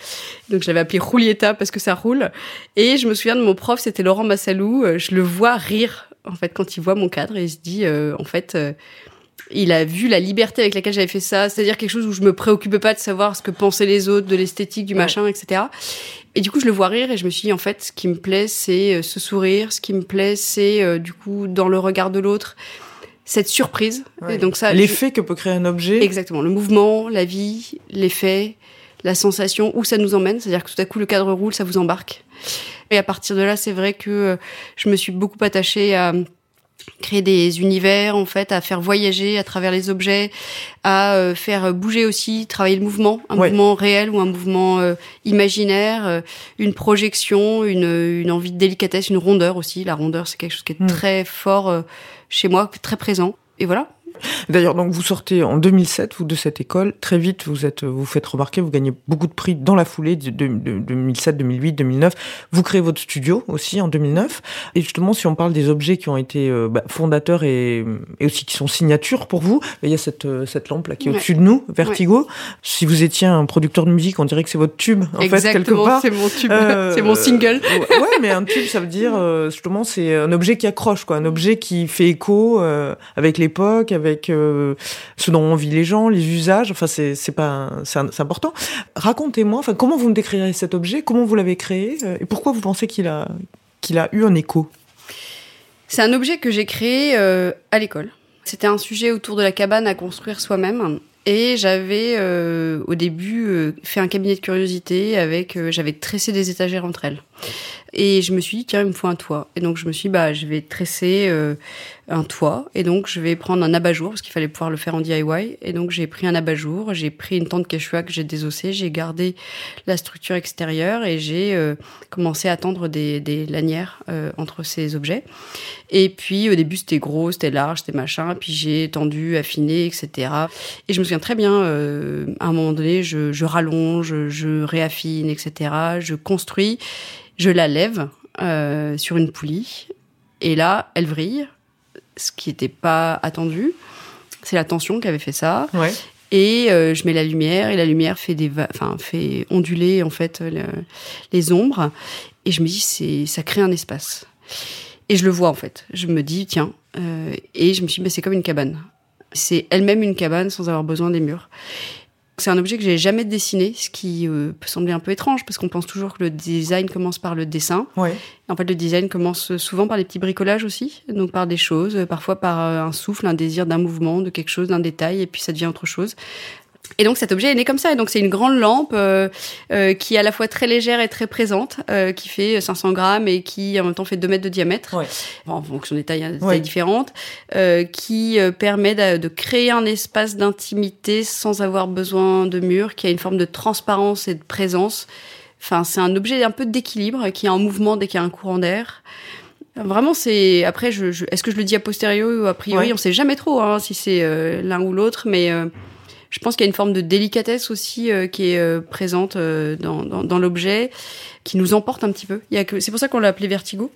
Donc je l'avais appelé Roulietta parce que ça roule. Et je me souviens de mon prof, c'était Laurent Massalou. Je le vois rire en fait quand il voit mon cadre et il se dit euh, en fait il a vu la liberté avec laquelle j'avais fait ça, c'est-à-dire quelque chose où je me préoccupais pas de savoir ce que pensaient les autres, de l'esthétique, du
Ouais.
machin, etc. Et du coup, je le vois rire et je me suis dit, en fait, ce qui me plaît, c'est euh, ce sourire. Ce qui me plaît, c'est euh, du coup, dans le regard de l'autre, cette surprise. Et donc ça, je-
L'effet que peut créer un objet.
Exactement. Le mouvement, la vie, l'effet, la sensation, où ça nous emmène. C'est-à-dire que tout à coup, le cadre roule, ça vous embarque. Et à partir de là, c'est vrai que euh, je me suis beaucoup attachée à créer des univers, en fait, à faire voyager à travers les objets, à euh, faire bouger aussi, travailler le mouvement, un
Ouais.
mouvement réel ou un mouvement euh, imaginaire, euh, une projection, une, une envie de délicatesse, une rondeur aussi. La rondeur, c'est quelque chose qui est
Mm.
très fort euh, chez moi, très présent. Et voilà.
D'ailleurs, donc vous sortez en 2007, vous de cette école. Très vite, vous êtes, vous faites remarquer, vous gagnez beaucoup de prix dans la foulée de, de- de 2007, 2008, 2009. Vous créez votre studio aussi en 2009. Et justement, si on parle des objets qui ont été euh, bah, fondateurs et, et aussi qui sont signatures pour vous, il y a cette, euh, cette lampe là qui est
Ouais.
au-dessus de nous, Vertigo. Si vous étiez un producteur de musique, on dirait que c'est votre tube en fait quelque
Exactement,
part.
c'est mon tube,
Euh,
c'est mon single.
Ouais, ouais, mais un tube, ça veut dire euh, justement, c'est un objet qui accroche, quoi, un objet qui fait écho euh, avec l'époque, avec euh, ce dont on vit les gens, les usages. Enfin, c'est pas, c'est important. Racontez-moi, enfin, comment vous me décrirez cet objet, comment vous l'avez créé, euh, et pourquoi vous pensez qu'il a qu'il a eu un écho?
C'est un objet que j'ai créé euh, à l'école. C'était un sujet autour de la cabane à construire soi-même. Et j'avais au début fait un cabinet de curiosité avec, j'avais tressé des étagères entre elles. Et je me suis dit tiens il me faut un toit. Et donc je me suis dit bah je vais tresser euh, un toit et donc je vais prendre un abat-jour parce qu'il fallait pouvoir le faire en DIY. Et donc j'ai pris un abat-jour, j'ai pris une tente quechua que j'ai désossée, j'ai gardé la structure extérieure et j'ai euh, commencé à tendre des, des lanières euh, entre ces objets. Et puis au début c'était gros, c'était large, c'était machin. Puis j'ai tendu, affiné, etc. Et je me souviens très bien, euh, à un moment donné, je, je rallonge, je réaffine, etc. Je construis, je la lève euh, sur une poulie. Et là, elle vrille, ce qui n'était pas attendu. C'est la tension qui avait fait ça.
Ouais.
Et euh, je mets la lumière et la lumière fait des, enfin fait onduler en fait le- les ombres. Et je me dis c'est, ça crée un espace. Et je le vois en fait. Je me dis tiens. euh, et je me suis dit bah, c'est comme une cabane. C'est elle-même une cabane sans avoir besoin des murs. C'est un objet que j'ai jamais dessiné, ce qui euh, peut sembler un peu étrange parce qu'on pense toujours que le design commence par le dessin.
Ouais.
En fait, le design commence souvent par les petits bricolages aussi, donc par des choses, euh, parfois par euh, un souffle, un désir d'un mouvement, de quelque chose, d'un détail, et puis ça devient autre chose. Et donc cet objet est né comme ça. Et donc c'est une grande lampe euh, euh, qui est à la fois très légère et très présente, euh, qui fait 500 grammes et qui en même temps fait 2 mètres de diamètre,
Ouais.
Bon, en fonction des tailles, hein, des
Ouais.
tailles différentes, euh, qui euh, permet de, de créer un espace d'intimité sans avoir besoin de murs, qui a une forme de transparence et de présence. Enfin, c'est un objet un peu d'équilibre qui est en mouvement dès qu'il y a un courant d'air. Vraiment, c'est après, je, je- est-ce que je le dis a posteriori ou a priori?
Ouais.
On sait jamais trop hein, si c'est euh, l'un ou l'autre, mais euh, je pense qu'il y a une forme de délicatesse aussi euh, qui est euh, présente euh, dans, dans, dans l'objet, qui nous emporte un petit peu. Il y a que c'est pour ça qu'on l'a appelé Vertigo.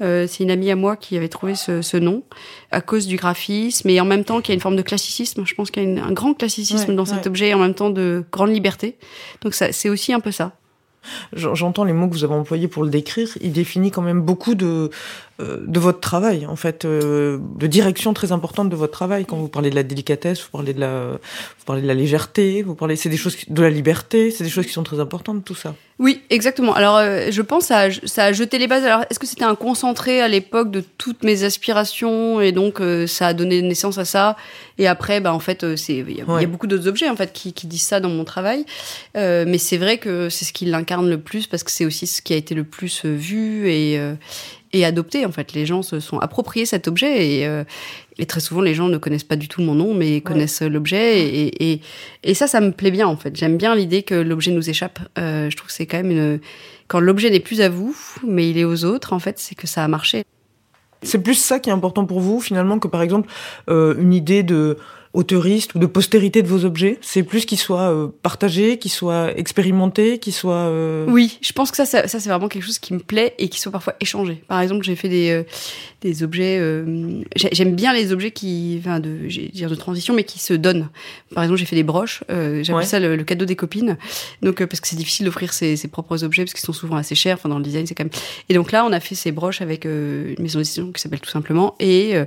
C'est une amie à moi qui avait trouvé ce, ce nom à cause du graphisme et en même temps qu'il y a une forme de classicisme. Je pense qu'il y a une- un grand classicisme
Ouais,
dans cet objet et en même temps de grande liberté. Donc ça, c'est aussi un peu ça.
J'en- J'entends les mots que vous avez employés pour le décrire. Il définit quand même beaucoup de de votre travail, en fait, euh, de direction très importante de votre travail. Quand vous parlez de la délicatesse, vous parlez de la, vous parlez de la légèreté, vous parlez, c'est des choses, de la liberté, c'est des choses qui sont très importantes, tout ça.
Oui, exactement. Alors, euh, je pense que ça a, jeté les bases. Alors, est-ce que c'était un concentré à l'époque de toutes mes aspirations et donc euh, ça a donné naissance à ça Et après, bah en fait, euh, c'est il y, a- y beaucoup d'autres objets en fait qui, qui disent ça dans mon travail. Euh, mais c'est vrai que c'est ce qui l'incarne le plus parce que c'est aussi ce qui a été le plus euh, vu et euh, et adopté en fait. Les gens se sont appropriés cet objet et euh, et très souvent, les gens ne connaissent pas du tout mon nom, mais connaissent l'objet. Et, et, et ça, ça me plaît bien, en fait. J'aime bien l'idée que l'objet nous échappe. Euh, je trouve que c'est quand même une... Quand l'objet n'est plus à vous, mais il est aux autres, en fait, c'est que ça a marché.
C'est plus ça qui est important pour vous, finalement, que par exemple, euh, une idée de auteuriste ou de postérité de vos objets. C'est plus qu'ils soient euh, partagés, qu'ils soient expérimentés, qu'ils soient... euh,
Oui, je pense que ça, ça, ça, c'est vraiment quelque chose qui me plaît et qui soit parfois échangé. Par exemple, j'ai fait des, euh, des objets. euh, j'ai- J'aime bien les objets qui, enfin, de, dire de transition, mais qui se donnent. Par exemple, j'ai fait des broches. Euh, J'appelle
Ouais.
ça le, le cadeau des copines. Donc, euh, parce que c'est difficile d'offrir ses, ses propres objets parce qu'ils sont souvent assez chers. Enfin, dans le design, c'est quand même. Et donc là, on a fait ces broches avec euh, une maison d'édition qui s'appelle tout simplement et euh,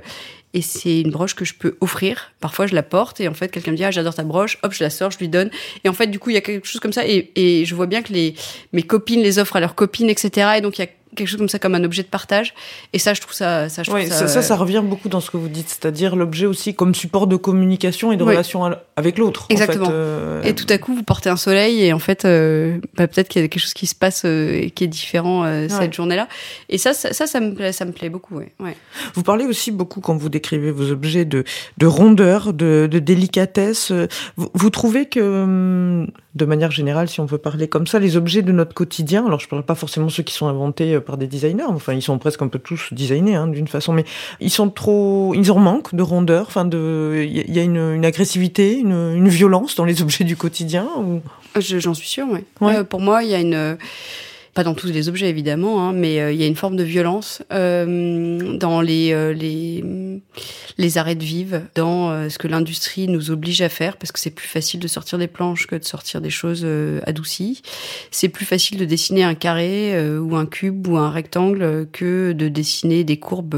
et c'est une broche que je peux offrir. Parfois, je la porte et en fait, quelqu'un me dit ah j'adore ta broche. Hop, je la sors, je lui donne. Et en fait, du coup, il y a quelque chose comme ça et, et je vois bien que les mes copines les offrent à leurs copines, etc. Et donc il y a quelque chose comme ça comme un objet de partage. Et ça, je trouve ça, ça, je trouve
Ouais, ça, ça, ça revient beaucoup dans ce que vous dites, c'est-à-dire l'objet aussi comme support de communication et de
Oui.
relation avec l'autre. en
Exactement.
fait, euh,
Et tout à coup, vous portez un soleil et en fait, euh, bah, peut-être qu'il y a quelque chose qui se passe euh, et qui est différent euh,
Ouais.
cette journée-là. Et ça, ça, ça, ça me plaît, ça me plaît beaucoup. Ouais. ouais.
Vous parlez aussi beaucoup, quand vous décrivez vos objets, de, de rondeur, de, de délicatesse. Vous, vous trouvez que, hum, de manière générale, si on veut parler comme ça, les objets de notre quotidien, alors je parle pas forcément ceux qui sont inventés euh, par des designers, enfin ils sont presque un peu tous designés hein, d'une façon, mais ils sont trop, ils en manquent de rondeur. Enfin, de, il y a- une, une agressivité, une, une violence dans les objets du quotidien. Ou...
Je- J'en suis sûre, ouais.
Ouais.
Euh, pour moi, il y a une. Pas dans tous les objets, évidemment, hein, mais euh, il y a une forme de violence euh, dans les, euh, les, les arrêts de vivre, dans euh, ce que l'industrie nous oblige à faire, parce que c'est plus facile de sortir des planches que de sortir des choses euh, adoucies. C'est plus facile de dessiner un carré ou un cube ou un rectangle que de dessiner des courbes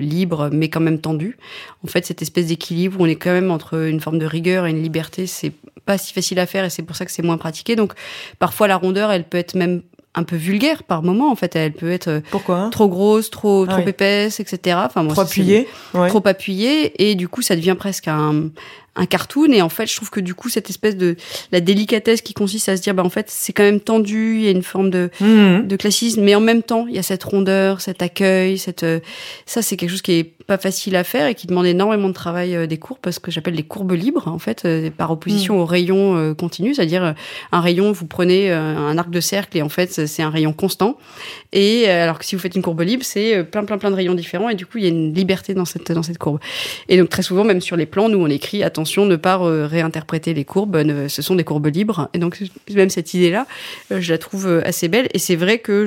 libres, mais quand même tendues. En fait, cette espèce d'équilibre où on est quand même entre une forme de rigueur et une liberté, c'est pas si facile à faire et c'est pour ça que c'est moins pratiqué. Donc, parfois, la rondeur, elle peut être même un peu vulgaire par moment. En fait, elle peut être euh,
Pourquoi hein?
trop grosse, trop,
Ah
trop
oui.
épaisse, etc. Enfin, moi,
Trop
ça, c'est-
appuyé ouais.
trop appuyé et du coup ça devient presque un, un cartoon. Et en fait je trouve que du coup cette espèce de la délicatesse qui consiste à se dire bah en fait c'est quand même tendu il y a une forme de
Mhm.
de classisme mais en même temps il y a cette rondeur cet accueil cette euh, ça c'est quelque chose qui est pas facile à faire et qui demande énormément de travail euh, des courbes parce que j'appelle les courbes libres en fait euh, par opposition au rayon continu. C'est-à-dire un rayon vous prenez un arc de cercle et en fait c'est un rayon constant. Et alors que si vous faites une courbe libre c'est plein plein plein de rayons différents et du coup il y a une liberté dans cette dans cette courbe. Et donc très souvent même sur les plans nous on écrit attention ne pas euh, réinterpréter les courbes ne- ce sont des courbes libres et donc même cette idée là je la trouve euh, assez belle et c'est vrai que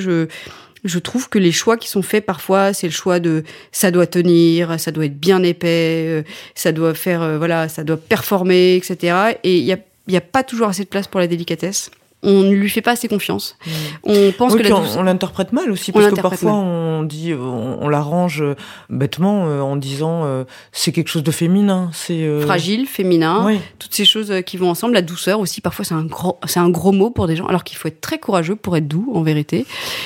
je trouve que les choix qui sont faits parfois, c'est le choix de ça doit tenir, ça doit être bien épais, euh, ça doit faire euh, voilà, ça doit performer, etc. Et il y a il y a pas toujours assez de place pour la délicatesse. On ne lui fait pas assez confiance. On pense
Oui,
que la
on,
douceur-
on l'interprète mal aussi
On
parce que parfois on dit, on, on l'arrange euh, bêtement euh, en disant euh, c'est quelque chose de féminin, c'est euh,
fragile, féminin,
Oui.
toutes ces choses euh, qui vont ensemble. La douceur aussi, parfois c'est un gros, c'est un gros mot pour des gens, alors qu'il faut être très courageux pour être doux, en vérité.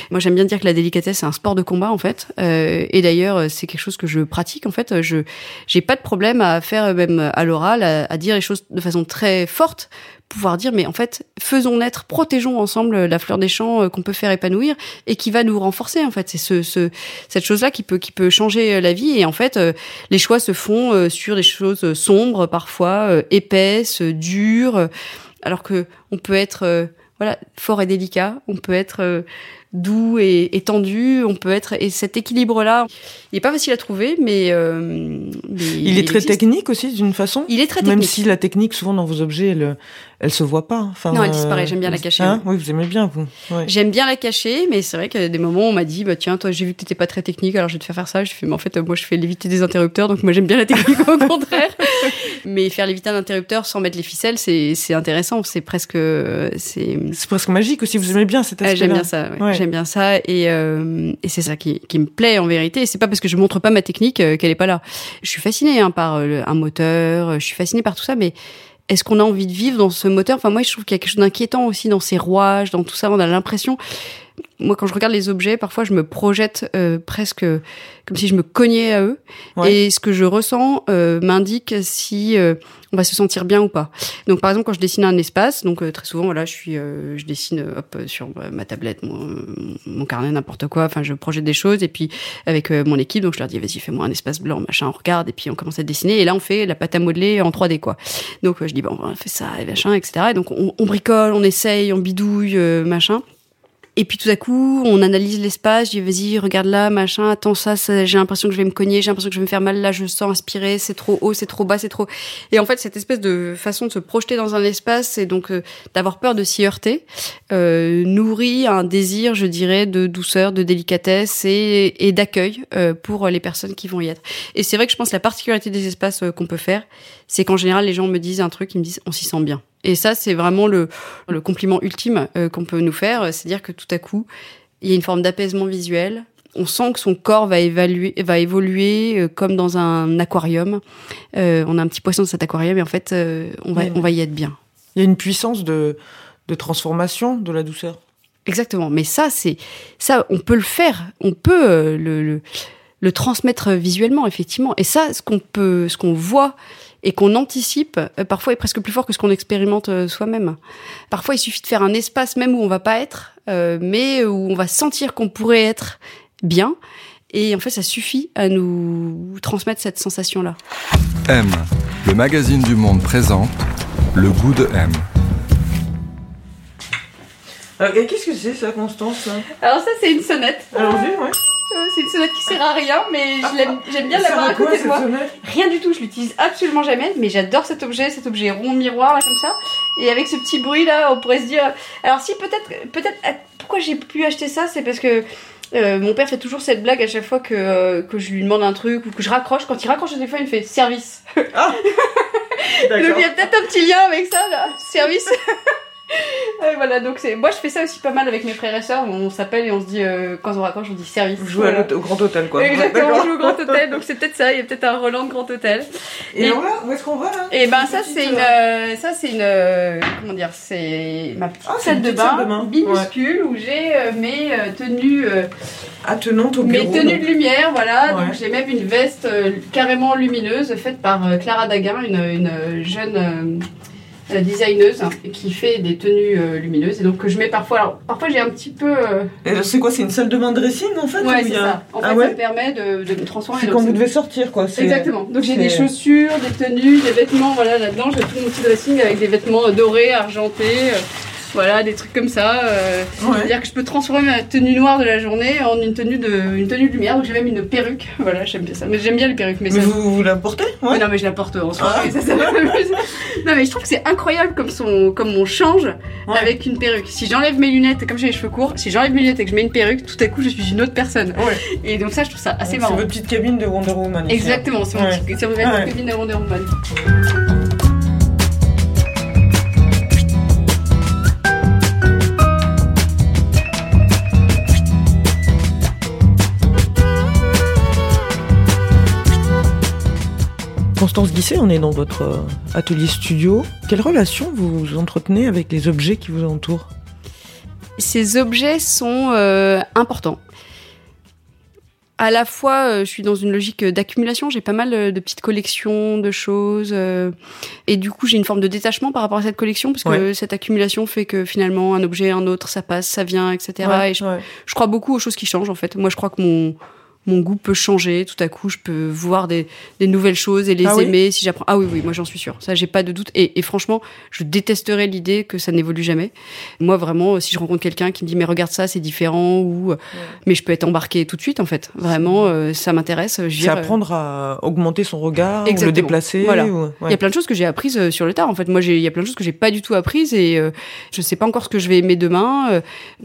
Moi, j'aime bien dire que la délicatesse c'est un sport de combat en fait. Euh, et d'ailleurs, c'est quelque chose que je pratique en fait. Je, j'ai pas de problème à faire même à l'oral, à, à dire les choses de façon très forte pouvoir dire mais en fait faisons naître protégeons ensemble la fleur des champs euh, qu'on peut faire épanouir et qui va nous renforcer en fait c'est ce, ce cette chose là qui peut qui peut changer euh, la vie et en fait euh, les choix se font euh, sur des choses euh, sombres parfois euh, épaisses euh, dures euh, alors que on peut être euh, voilà fort et délicat on peut être euh, doux et, et tendu on peut être et cet équilibre là il est pas facile à trouver mais, euh, mais
Il est très
existe.
technique aussi d'une façon.
il est très
Même
technique
si la technique souvent dans vos objets elle, elle se voit pas. Enfin,
Non, elle disparaît, j'aime bien la
euh,
cacher,
hein oui, vous aimez bien vous. Ouais.
J'aime bien la cacher, mais c'est vrai qu'il y a des moments où on m'a dit, bah tiens, toi, j'ai vu que t'étais pas très technique, alors je vais te faire faire ça. Je fais, mais en fait, euh, moi, je fais léviter des interrupteurs, donc moi, j'aime bien la technique au contraire. mais faire léviter un interrupteur sans mettre les ficelles, c'est c'est intéressant. C'est presque, euh, c'est.
C'est presque magique aussi. Vous aimez bien cet aspect-là.
j'aime bien ça. ouais.
Ouais.
J'aime bien ça et, euh, et c'est ça qui, qui me plaît en vérité. C'est pas parce que je montre pas ma technique euh, qu'elle est pas là. Je suis fascinée hein, par euh, le- un moteur, euh, je suis fascinée par tout ça, mais est-ce qu'on a envie de vivre dans ce moteur? Enfin moi je trouve qu'il y a quelque chose d'inquiétant aussi dans ces rouages, dans tout ça. On a l'impression, moi quand je regarde les objets, parfois je me projette euh, presque euh, comme si je me cognais à eux.
Ouais.
Et ce que je ressens euh, m'indique si euh, on va se sentir bien ou pas. Donc par exemple quand je dessine un espace, donc euh, très souvent voilà je suis, euh, je dessine hop sur ma tablette, mon, mon carnet, n'importe quoi. Enfin je projette des choses et puis avec mon équipe, donc je leur dis vas-y fais-moi un espace blanc, machin, on regarde et puis on commence à dessiner et là on fait la pâte à modeler en 3D quoi. Donc je dis bon on fait ça et machin etc. Et donc on, on bricole, on essaye, on bidouille euh, machin. Et puis tout à coup, on analyse l'espace, je dis vas-y, regarde là, machin, attends ça, ça j'ai l'impression que je vais me cogner, j'ai l'impression que je vais me faire mal là, je sens inspirer, c'est trop haut, c'est trop bas, c'est trop. Et en fait, cette espèce de façon de se projeter dans un espace et donc euh, d'avoir peur de s'y heurter euh, nourrit un désir, je dirais, de douceur, de délicatesse et, et d'accueil euh, pour les personnes qui vont y être. Et c'est vrai que je pense que la particularité des espaces euh, qu'on peut faire, c'est qu'en général, les gens me disent un truc, ils me disent on s'y sent bien. Et ça, c'est vraiment le, le compliment ultime euh, qu'on peut nous faire, c'est-à-dire que tout à coup, il y a une forme d'apaisement visuel. On sent que son corps va, évaluer, va évoluer euh, comme dans un aquarium. Euh, on a un petit poisson dans cet aquarium et en fait, on, va, on va y être bien.
Il y a une puissance de, de transformation de la douceur.
Exactement. Mais ça, c'est ça, on peut le faire. On peut le, le, le transmettre visuellement, effectivement. Et ça, ce qu'on peut, ce qu'on voit et qu'on anticipe, euh, parfois est presque plus fort que ce qu'on expérimente euh, soi-même. Parfois, il suffit de faire un espace même où on va pas être, euh, mais où on va sentir qu'on pourrait être bien. Et en fait, ça suffit à nous transmettre cette sensation-là.
M, le magazine du monde présente le goût de M.
Et Qu'est-ce que c'est ça, Constance? Là
Alors ça, c'est une sonnette.
Allons-y, ouais.
C'est une sonnette qui sert à rien, mais j'aime bien l'avoir à côté de moi. Rien du tout, je l'utilise absolument jamais, mais j'adore cet objet, cet objet rond miroir là comme ça. Et avec ce petit bruit là, on pourrait se dire. Alors si peut-être, peut-être, ah, pourquoi j'ai pu acheter ça, c'est parce que euh, mon père fait toujours cette blague à chaque fois que euh, que je lui demande un truc ou que je raccroche. Quand il raccroche au téléphone, il fait service. Donc il y a peut-être un petit lien avec ça là, service. Euh, voilà, donc c'est moi je fais ça aussi pas mal avec mes frères et sœurs. On s'appelle et on se dit euh, quand on raccroche, on dit service.
Vous jouez à
Voilà.
au Grand Hôtel, quoi.
Exactement, on joue au Grand Hôtel, donc c'est peut-être ça, il y a peut-être un Roland de Grand Hôtel.
Et
Et-
alors là, où est-ce qu'on va là?
Et ben ça
Petite,
c'est une,
euh,
euh, ça c'est une, euh, comment dire, c'est ma petite
Ah,
salle de
petite salle
bain,
de bain.
minuscule où j'ai euh, mes euh, tenues, euh,
Attenante au
mes
bureau.
tenues
donc.
de lumière, voilà.
Ouais.
Donc j'ai même une veste euh, carrément lumineuse faite par euh, Clara Daguin, une, une jeune euh, euh, designeuse hein, qui fait des tenues euh, lumineuses et donc que je mets parfois. Alors parfois j'ai un petit peu, euh,
c'est quoi C'est une salle de bain dressing en fait
ouais c'est
a-
ça. En fait
Ah
ça
ouais
me permet de, de me transformer.
C'est quand vous devez sortir quoi.
Exactement. Donc j'ai des chaussures, des tenues, des vêtements, voilà, là-dedans, j'ai tout mon petit dressing avec des vêtements dorés, argentés, euh, voilà, des trucs comme ça. euh,
Ouais.
C'est-à-dire que je peux transformer ma tenue noire de la journée en une tenue de, une tenue de lumière. Donc j'ai même une perruque. Voilà, j'aime bien ça. Mais j'aime bien les perruques. Mais,
Mais
ça,
vous, vous la portez
mais non, mais je la porte en soirée.
Ah.
ça, ça non, mais je trouve que c'est incroyable comme, son, comme on change
Ouais.
avec une perruque. Si j'enlève mes lunettes, comme j'ai les cheveux courts, si j'enlève mes lunettes et que je mets une perruque, tout à coup, je suis une autre personne. Et donc ça, je trouve ça assez
C'est
marrant.
votre petite cabine de Wonder Woman. hein.
Exactement, c'est mon
Ouais.
petit- c'est mon
Ouais.
cabine de Wonder Woman.
Constance Guisset, on est dans votre euh, atelier studio. Quelle relation vous entretenez avec les objets qui vous entourent?
Ces objets sont euh, importants. À la fois, euh, je suis dans une logique d'accumulation. J'ai pas mal de petites collections de choses, euh, et du coup, j'ai une forme de détachement par rapport à cette collection, parce que
Ouais.
cette accumulation fait que finalement, un objet, un autre, ça passe, ça vient, etc.
Ouais,
et je,
ouais.
je crois beaucoup aux choses qui changent, en fait. Moi, je crois que mon mon goût peut changer. Tout à coup, je peux voir des, des nouvelles choses et les
Ah oui
aimer si j'apprends. Ah oui, oui, moi j'en suis sûre. Ça, j'ai pas de doute. Et, et franchement, je détesterais l'idée que ça n'évolue jamais. Moi, vraiment, si je rencontre quelqu'un qui me dit mais regarde ça, c'est différent ou euh, mais je peux être embarqué tout de suite en fait. Vraiment, euh, ça m'intéresse.
C'est
euh,
apprendre à augmenter son regard, ou le
Exactement.
déplacer.
Voilà.
ou-
Il y a plein de choses que j'ai apprises sur le tard. En fait, moi, j'ai- il y a plein de choses que j'ai pas du tout apprises et euh, je sais pas encore ce que je vais aimer demain. Euh,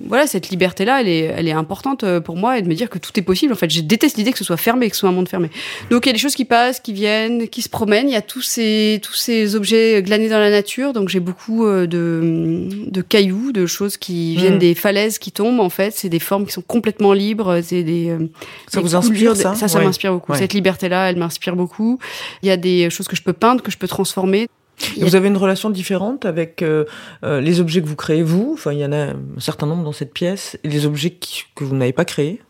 voilà, cette liberté-là, elle est, elle est importante pour moi et de me dire que tout est possible. En fait, j'ai déteste l'idée que ce soit fermé, que ce soit un monde fermé. Donc il y a des choses qui passent, qui viennent, qui se promènent. Il y a tous ces tous ces objets glanés dans la nature. Donc j'ai beaucoup euh, de de cailloux, de choses qui viennent
Mm.
des falaises qui tombent. En fait, c'est des formes qui sont complètement libres. C'est des euh,
Ça
des
vous inspire, ça
Ça, ça
Ouais.
m'inspire beaucoup.
Ouais.
Cette liberté-là, elle m'inspire beaucoup. Il y a des choses que je peux peindre, que je peux transformer.
Et Vous avez une relation différente avec euh, euh, les objets que vous créez vous? Enfin, il y en a un certain nombre dans cette pièce et les objets qui- que vous n'avez pas créés.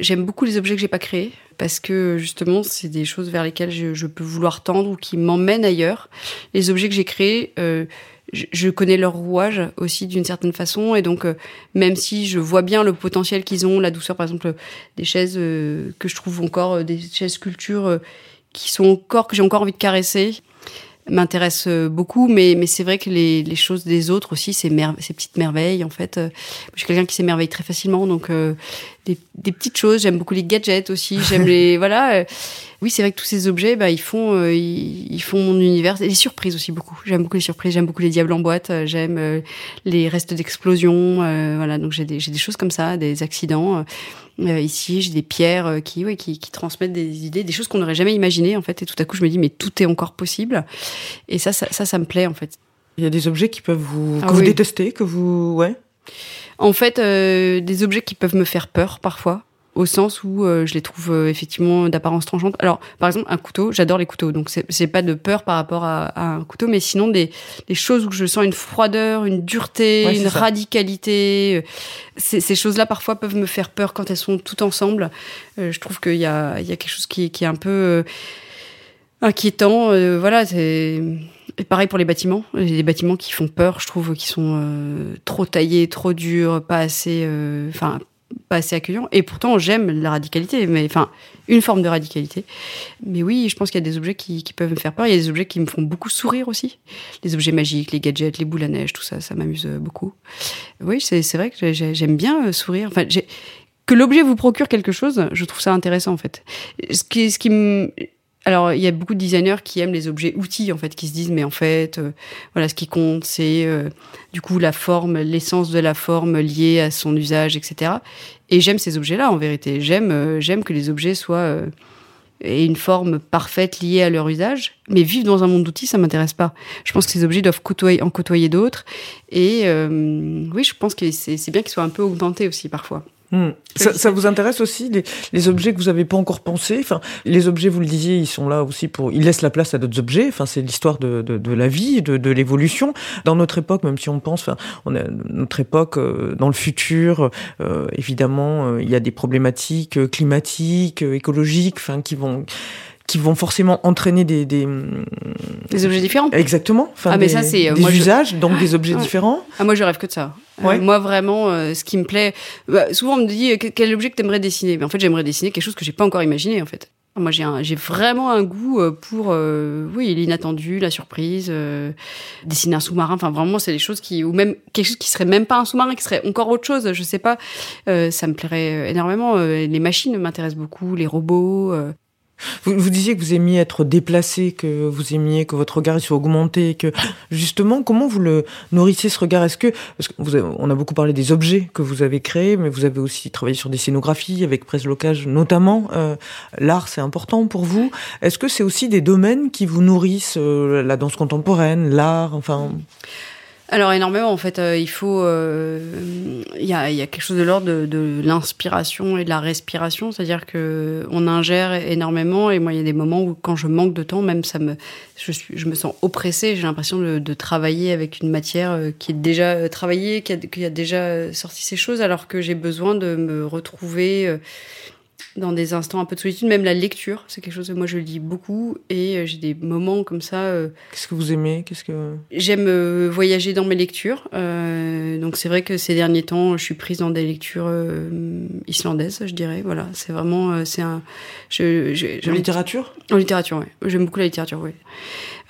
J'aime beaucoup les objets que j'ai pas créés parce que justement c'est des choses vers lesquelles je, je peux vouloir tendre ou qui m'emmènent ailleurs. Les objets que j'ai créés, euh, je, je connais leur rouage aussi d'une certaine façon et donc euh, même si je vois bien le potentiel qu'ils ont, la douceur par exemple des chaises euh, que je trouve encore euh, des chaises sculptures euh, qui sont encore que j'ai encore envie de caresser m'intéresse euh, beaucoup, mais, mais c'est vrai que les, les choses des autres aussi, ces, ces petites merveilles, en fait. euh, je suis quelqu'un qui s'émerveille très facilement, donc euh, des, des petites choses. J'aime beaucoup les gadgets aussi. J'aime les voilà. euh, oui, c'est vrai que tous ces objets, bah, ils font, euh, ils, ils font mon univers. Et les surprises aussi beaucoup. J'aime beaucoup les surprises. J'aime beaucoup les diables en boîte. J'aime euh, les restes d'explosion. euh, voilà, donc j'ai des, j'ai des choses comme ça, des accidents. Euh, ici, j'ai des pierres euh, qui, ouais, qui, qui transmettent des idées, des choses qu'on n'aurait jamais imaginées en fait. Et tout à coup, je me dis, mais tout est encore possible. Et ça, ça, ça, ça me plaît en fait.
Il y a des objets qui peuvent vous
Ah
que vous
oui.
détestez, que vous ouais.
En fait, euh, des objets qui peuvent me faire peur parfois, au sens où euh, je les trouve euh, effectivement d'apparence tranchante. Alors, par exemple, un couteau, j'adore les couteaux, donc c'est c'est pas de peur par rapport à, à un couteau, mais sinon des, des choses où je sens une froideur, une dureté,
Ouais,
une
ça.
radicalité. euh, Ces, choses-là parfois peuvent me faire peur quand elles sont toutes ensemble. Je trouve qu'il y a, il y a quelque chose qui, qui est un peu inquiétant. euh, voilà, c'est pareil pour les bâtiments. J'ai des bâtiments qui font peur, je trouve, qui sont euh, trop taillés, trop durs, pas assez, euh, enfin, pas assez accueillants. Et pourtant, j'aime la radicalité, mais enfin, une forme de radicalité. Mais oui, je pense qu'il y a des objets qui, qui peuvent me faire peur. Il y a des objets qui me font beaucoup sourire aussi. Les objets magiques, les gadgets, les boules à neige, tout ça, ça m'amuse euh, beaucoup. Oui, c'est vrai que j'ai- j'aime bien euh, sourire. Enfin, que l'objet vous procure quelque chose, je trouve ça intéressant en fait. Ce qui, ce qui me alors, il y a beaucoup de designers qui aiment les objets outils, en fait, qui se disent, mais en fait, euh, voilà, ce qui compte, c'est euh, du coup la forme, l'essence de la forme liée à son usage, etc. Et j'aime ces objets-là, en vérité. J'aime, euh, j'aime que les objets soient aient une forme parfaite liée à leur usage. Mais vivre dans un monde d'outils, ça m'intéresse pas. Je pense que ces objets doivent côtoyer, en côtoyer d'autres. Et oui, je pense que c'est bien qu'ils soient un peu augmentés aussi parfois.
Hmm. Ça, ça vous intéresse aussi les, les objets que vous avez pas encore pensés? Enfin, les objets, vous le disiez, ils sont là aussi pour, ils laissent la place à d'autres objets. Enfin, c'est l'histoire de, de, de la vie, de, de l'évolution. Dans notre époque, même si on pense, enfin, on a notre époque euh, dans le futur, euh, évidemment, euh, il y a des problématiques euh, climatiques, écologiques, enfin, qui vont qui vont forcément entraîner des, des
Des objets différents.
exactement enfin
Ah, mais
des,
ça, c'est, euh,
des
moi, je-
usages donc des objets
Ouais.
différents
Ah, moi, je rêve que de ça. Euh,
Ouais.
moi, vraiment, euh, ce qui me plaît. bah, souvent, on me dit que- quel objet que t'aimerais dessiner? Mais en fait, j'aimerais dessiner quelque chose que j'ai pas encore imaginé, en fait. Moi, j'ai un- j'ai vraiment un goût pour, euh, oui, l'inattendu, la surprise, euh, dessiner un sous-marin. Enfin, vraiment, c'est des choses qui, ou même quelque chose qui serait même pas un sous-marin, qui serait encore autre chose. Je sais pas. Euh, ça me plairait énormément. Les machines m'intéressent beaucoup, les robots.
Vous, vous disiez que vous aimiez être déplacé, que vous aimiez que votre regard soit augmenté, que justement, comment vous le nourrissez ce regard? Est-ce que parce que vous avez- on a beaucoup parlé des objets que vous avez créés, mais vous avez aussi travaillé sur des scénographies avec Presse Locage notamment. Euh, L'art, c'est important pour vous. Est-ce que c'est aussi des domaines qui vous nourrissent euh, la danse contemporaine, l'art, enfin?
Alors énormément en fait, euh, il faut, euh, il y, a, y a quelque chose de l'ordre de, l'inspiration et de la respiration, c'est-à-dire que on ingère énormément et moi il y a des moments où quand je manque de temps, même ça me, je suis, je me sens oppressée, j'ai l'impression de, de travailler avec une matière euh, qui est déjà travaillée, qui a, qui a déjà sorti ces choses, alors que j'ai besoin de me retrouver. Dans des instants un peu de solitude, même la lecture, c'est quelque chose que moi je lis beaucoup et euh, j'ai des moments comme ça euh,
qu'est-ce que vous aimez? Qu'est-ce que
J'aime euh, voyager dans mes lectures. Euh, donc c'est vrai que ces derniers temps, je suis prise dans des lectures islandaises, je dirais. Voilà, c'est vraiment, c'est un. Je, je, envie-
littérature?
En littérature, oui. J'aime beaucoup la littérature, oui.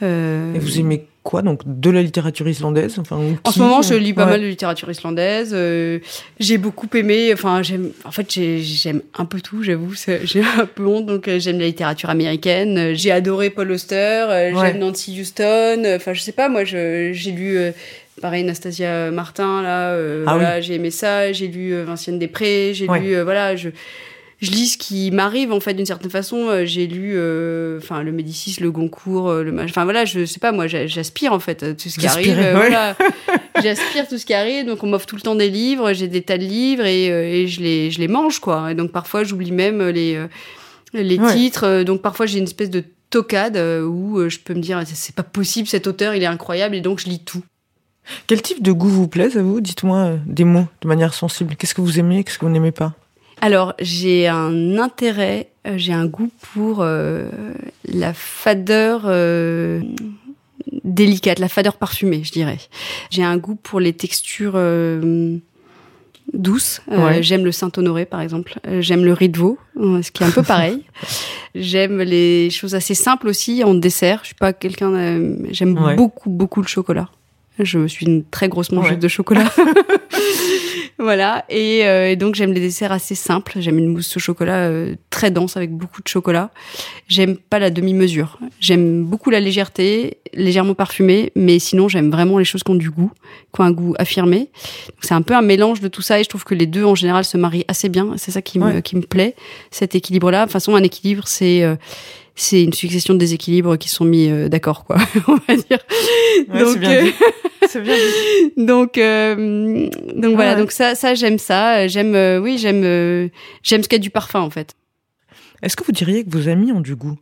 Euh,
Et vous aimez quoi donc de la littérature islandaise? Enfin
en ce moment, je lis pas
Ouais.
mal de littérature islandaise. euh, j'ai beaucoup aimé. Enfin, j'aime. En fait, j'ai- j'aime un peu tout. J'avoue, j'ai un peu honte. Donc, euh, j'aime la littérature américaine. J'ai adoré Paul Auster. euh,
Ouais.
J'aime Nancy Houston. Enfin, je sais pas. Moi, j'ai lu. Pareil, Nastasia Martin, là,
Ah
voilà, j'ai aimé ça. J'ai lu Vinciane Després, j'ai
Ouais.
lu, voilà, je, je lis ce qui m'arrive en fait d'une certaine façon. Euh, j'ai lu, euh, enfin le Médicis, le Goncourt, euh, le, enfin voilà, je sais pas, moi j'aspire en fait tout ce qui arrive. voilà, j'aspire tout ce qui arrive. Donc on m'offre tout le temps des livres, j'ai des tas de livres et, et, je les, je les mange quoi. Et donc parfois j'oublie même les les titres. Donc parfois j'ai une espèce de tocade où je peux me dire c'est pas possible, cet auteur il est incroyable et donc je lis tout.
Quel type de goût vous plaît à vous? Dites-moi des mots de manière sensible. Qu'est-ce que vous aimez, qu'est-ce que vous n'aimez pas?
Alors, j'ai un intérêt, euh, j'ai un goût pour euh, la fadeur euh, délicate, la fadeur parfumée, je dirais. J'ai un goût pour les textures douces. J'aime le Saint-Honoré, par exemple. J'aime le riz de veau, ce qui est un peu pareil. J'aime les choses assez simples aussi en dessert. Je suis pas quelqu'un. J'aime beaucoup, beaucoup le chocolat. Je suis une très grosse mangeuse de chocolat. voilà. Euh, et, donc j'aime les desserts assez simples. J'aime une mousse au chocolat euh, très dense avec beaucoup de chocolat. J'aime pas la demi-mesure. J'aime beaucoup la légèreté, légèrement parfumée, mais sinon j'aime vraiment les choses qui ont du goût, qui ont un goût affirmé. C'est un peu un mélange de tout ça et je trouve que les deux en général se marient assez bien. C'est ça qui me qui me plaît, cet équilibre-là. De toute façon, un équilibre c'est euh, c'est une succession de déséquilibres qui sont mis d'accord, quoi, on va dire.
donc, bien c'est bien
donc, euh, donc voilà. Donc ça, ça j'aime ça. J'aime, euh, oui, j'aime, euh, j'aime ce qu'il y a du parfum en fait.
Est-ce que vous diriez que vos amis ont du goût?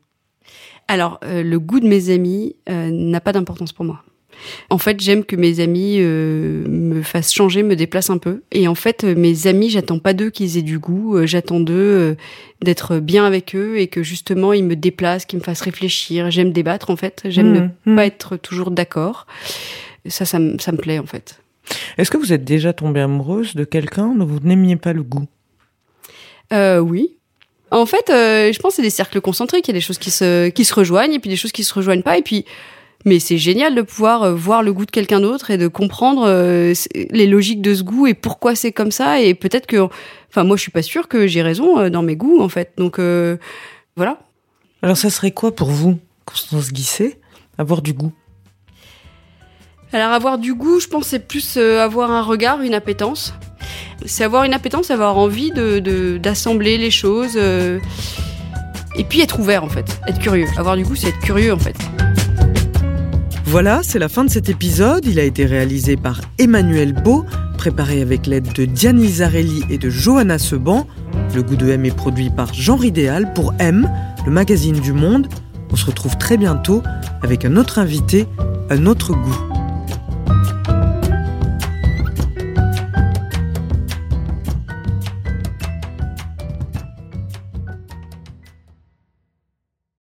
Alors, le goût de mes amis n'a pas d'importance pour moi. En fait, j'aime que mes amis me fassent changer, me déplacent un peu. Et en fait, mes amis, j'attends pas d'eux qu'ils aient du goût. j'attends d'eux d'être bien avec eux et que justement ils me déplacent, qu'ils me fassent réfléchir. J'aime débattre en fait. J'aime ne mmh, pas mmh. être toujours d'accord ça, ça, me plaît en fait.
Est-ce que vous êtes déjà tombée amoureuse de quelqu'un dont vous n'aimiez pas le goût?
Euh, Oui. En fait, euh, je pense que c'est des cercles concentriques. Il y a des choses qui se, qui se rejoignent et puis des choses qui se rejoignent pas. Et puis, mais c'est génial de pouvoir euh, voir le goût de quelqu'un d'autre et de comprendre euh, les logiques de ce goût et pourquoi c'est comme ça. Et peut-être que, enfin, moi, je suis pas sûre que j'ai raison dans mes goûts, en fait. Donc, voilà.
Alors, ça serait quoi pour vous, Constance Guisset, avoir du goût?
Alors avoir du goût, je pense c'est plus euh, avoir un regard, une appétence. C'est avoir une appétence, avoir envie de d'assembler les choses euh, et puis être ouvert en fait, être curieux. Avoir du goût, c'est être curieux en fait.
Voilà, c'est la fin de cet épisode. Il a été réalisé par Emmanuel Beau, préparé avec l'aide de Diane Lizarelli et de Johanna Seban. Le goût de M est produit par Jean Ridéal pour M, le magazine du monde. On se retrouve très bientôt avec un autre invité, un autre goût.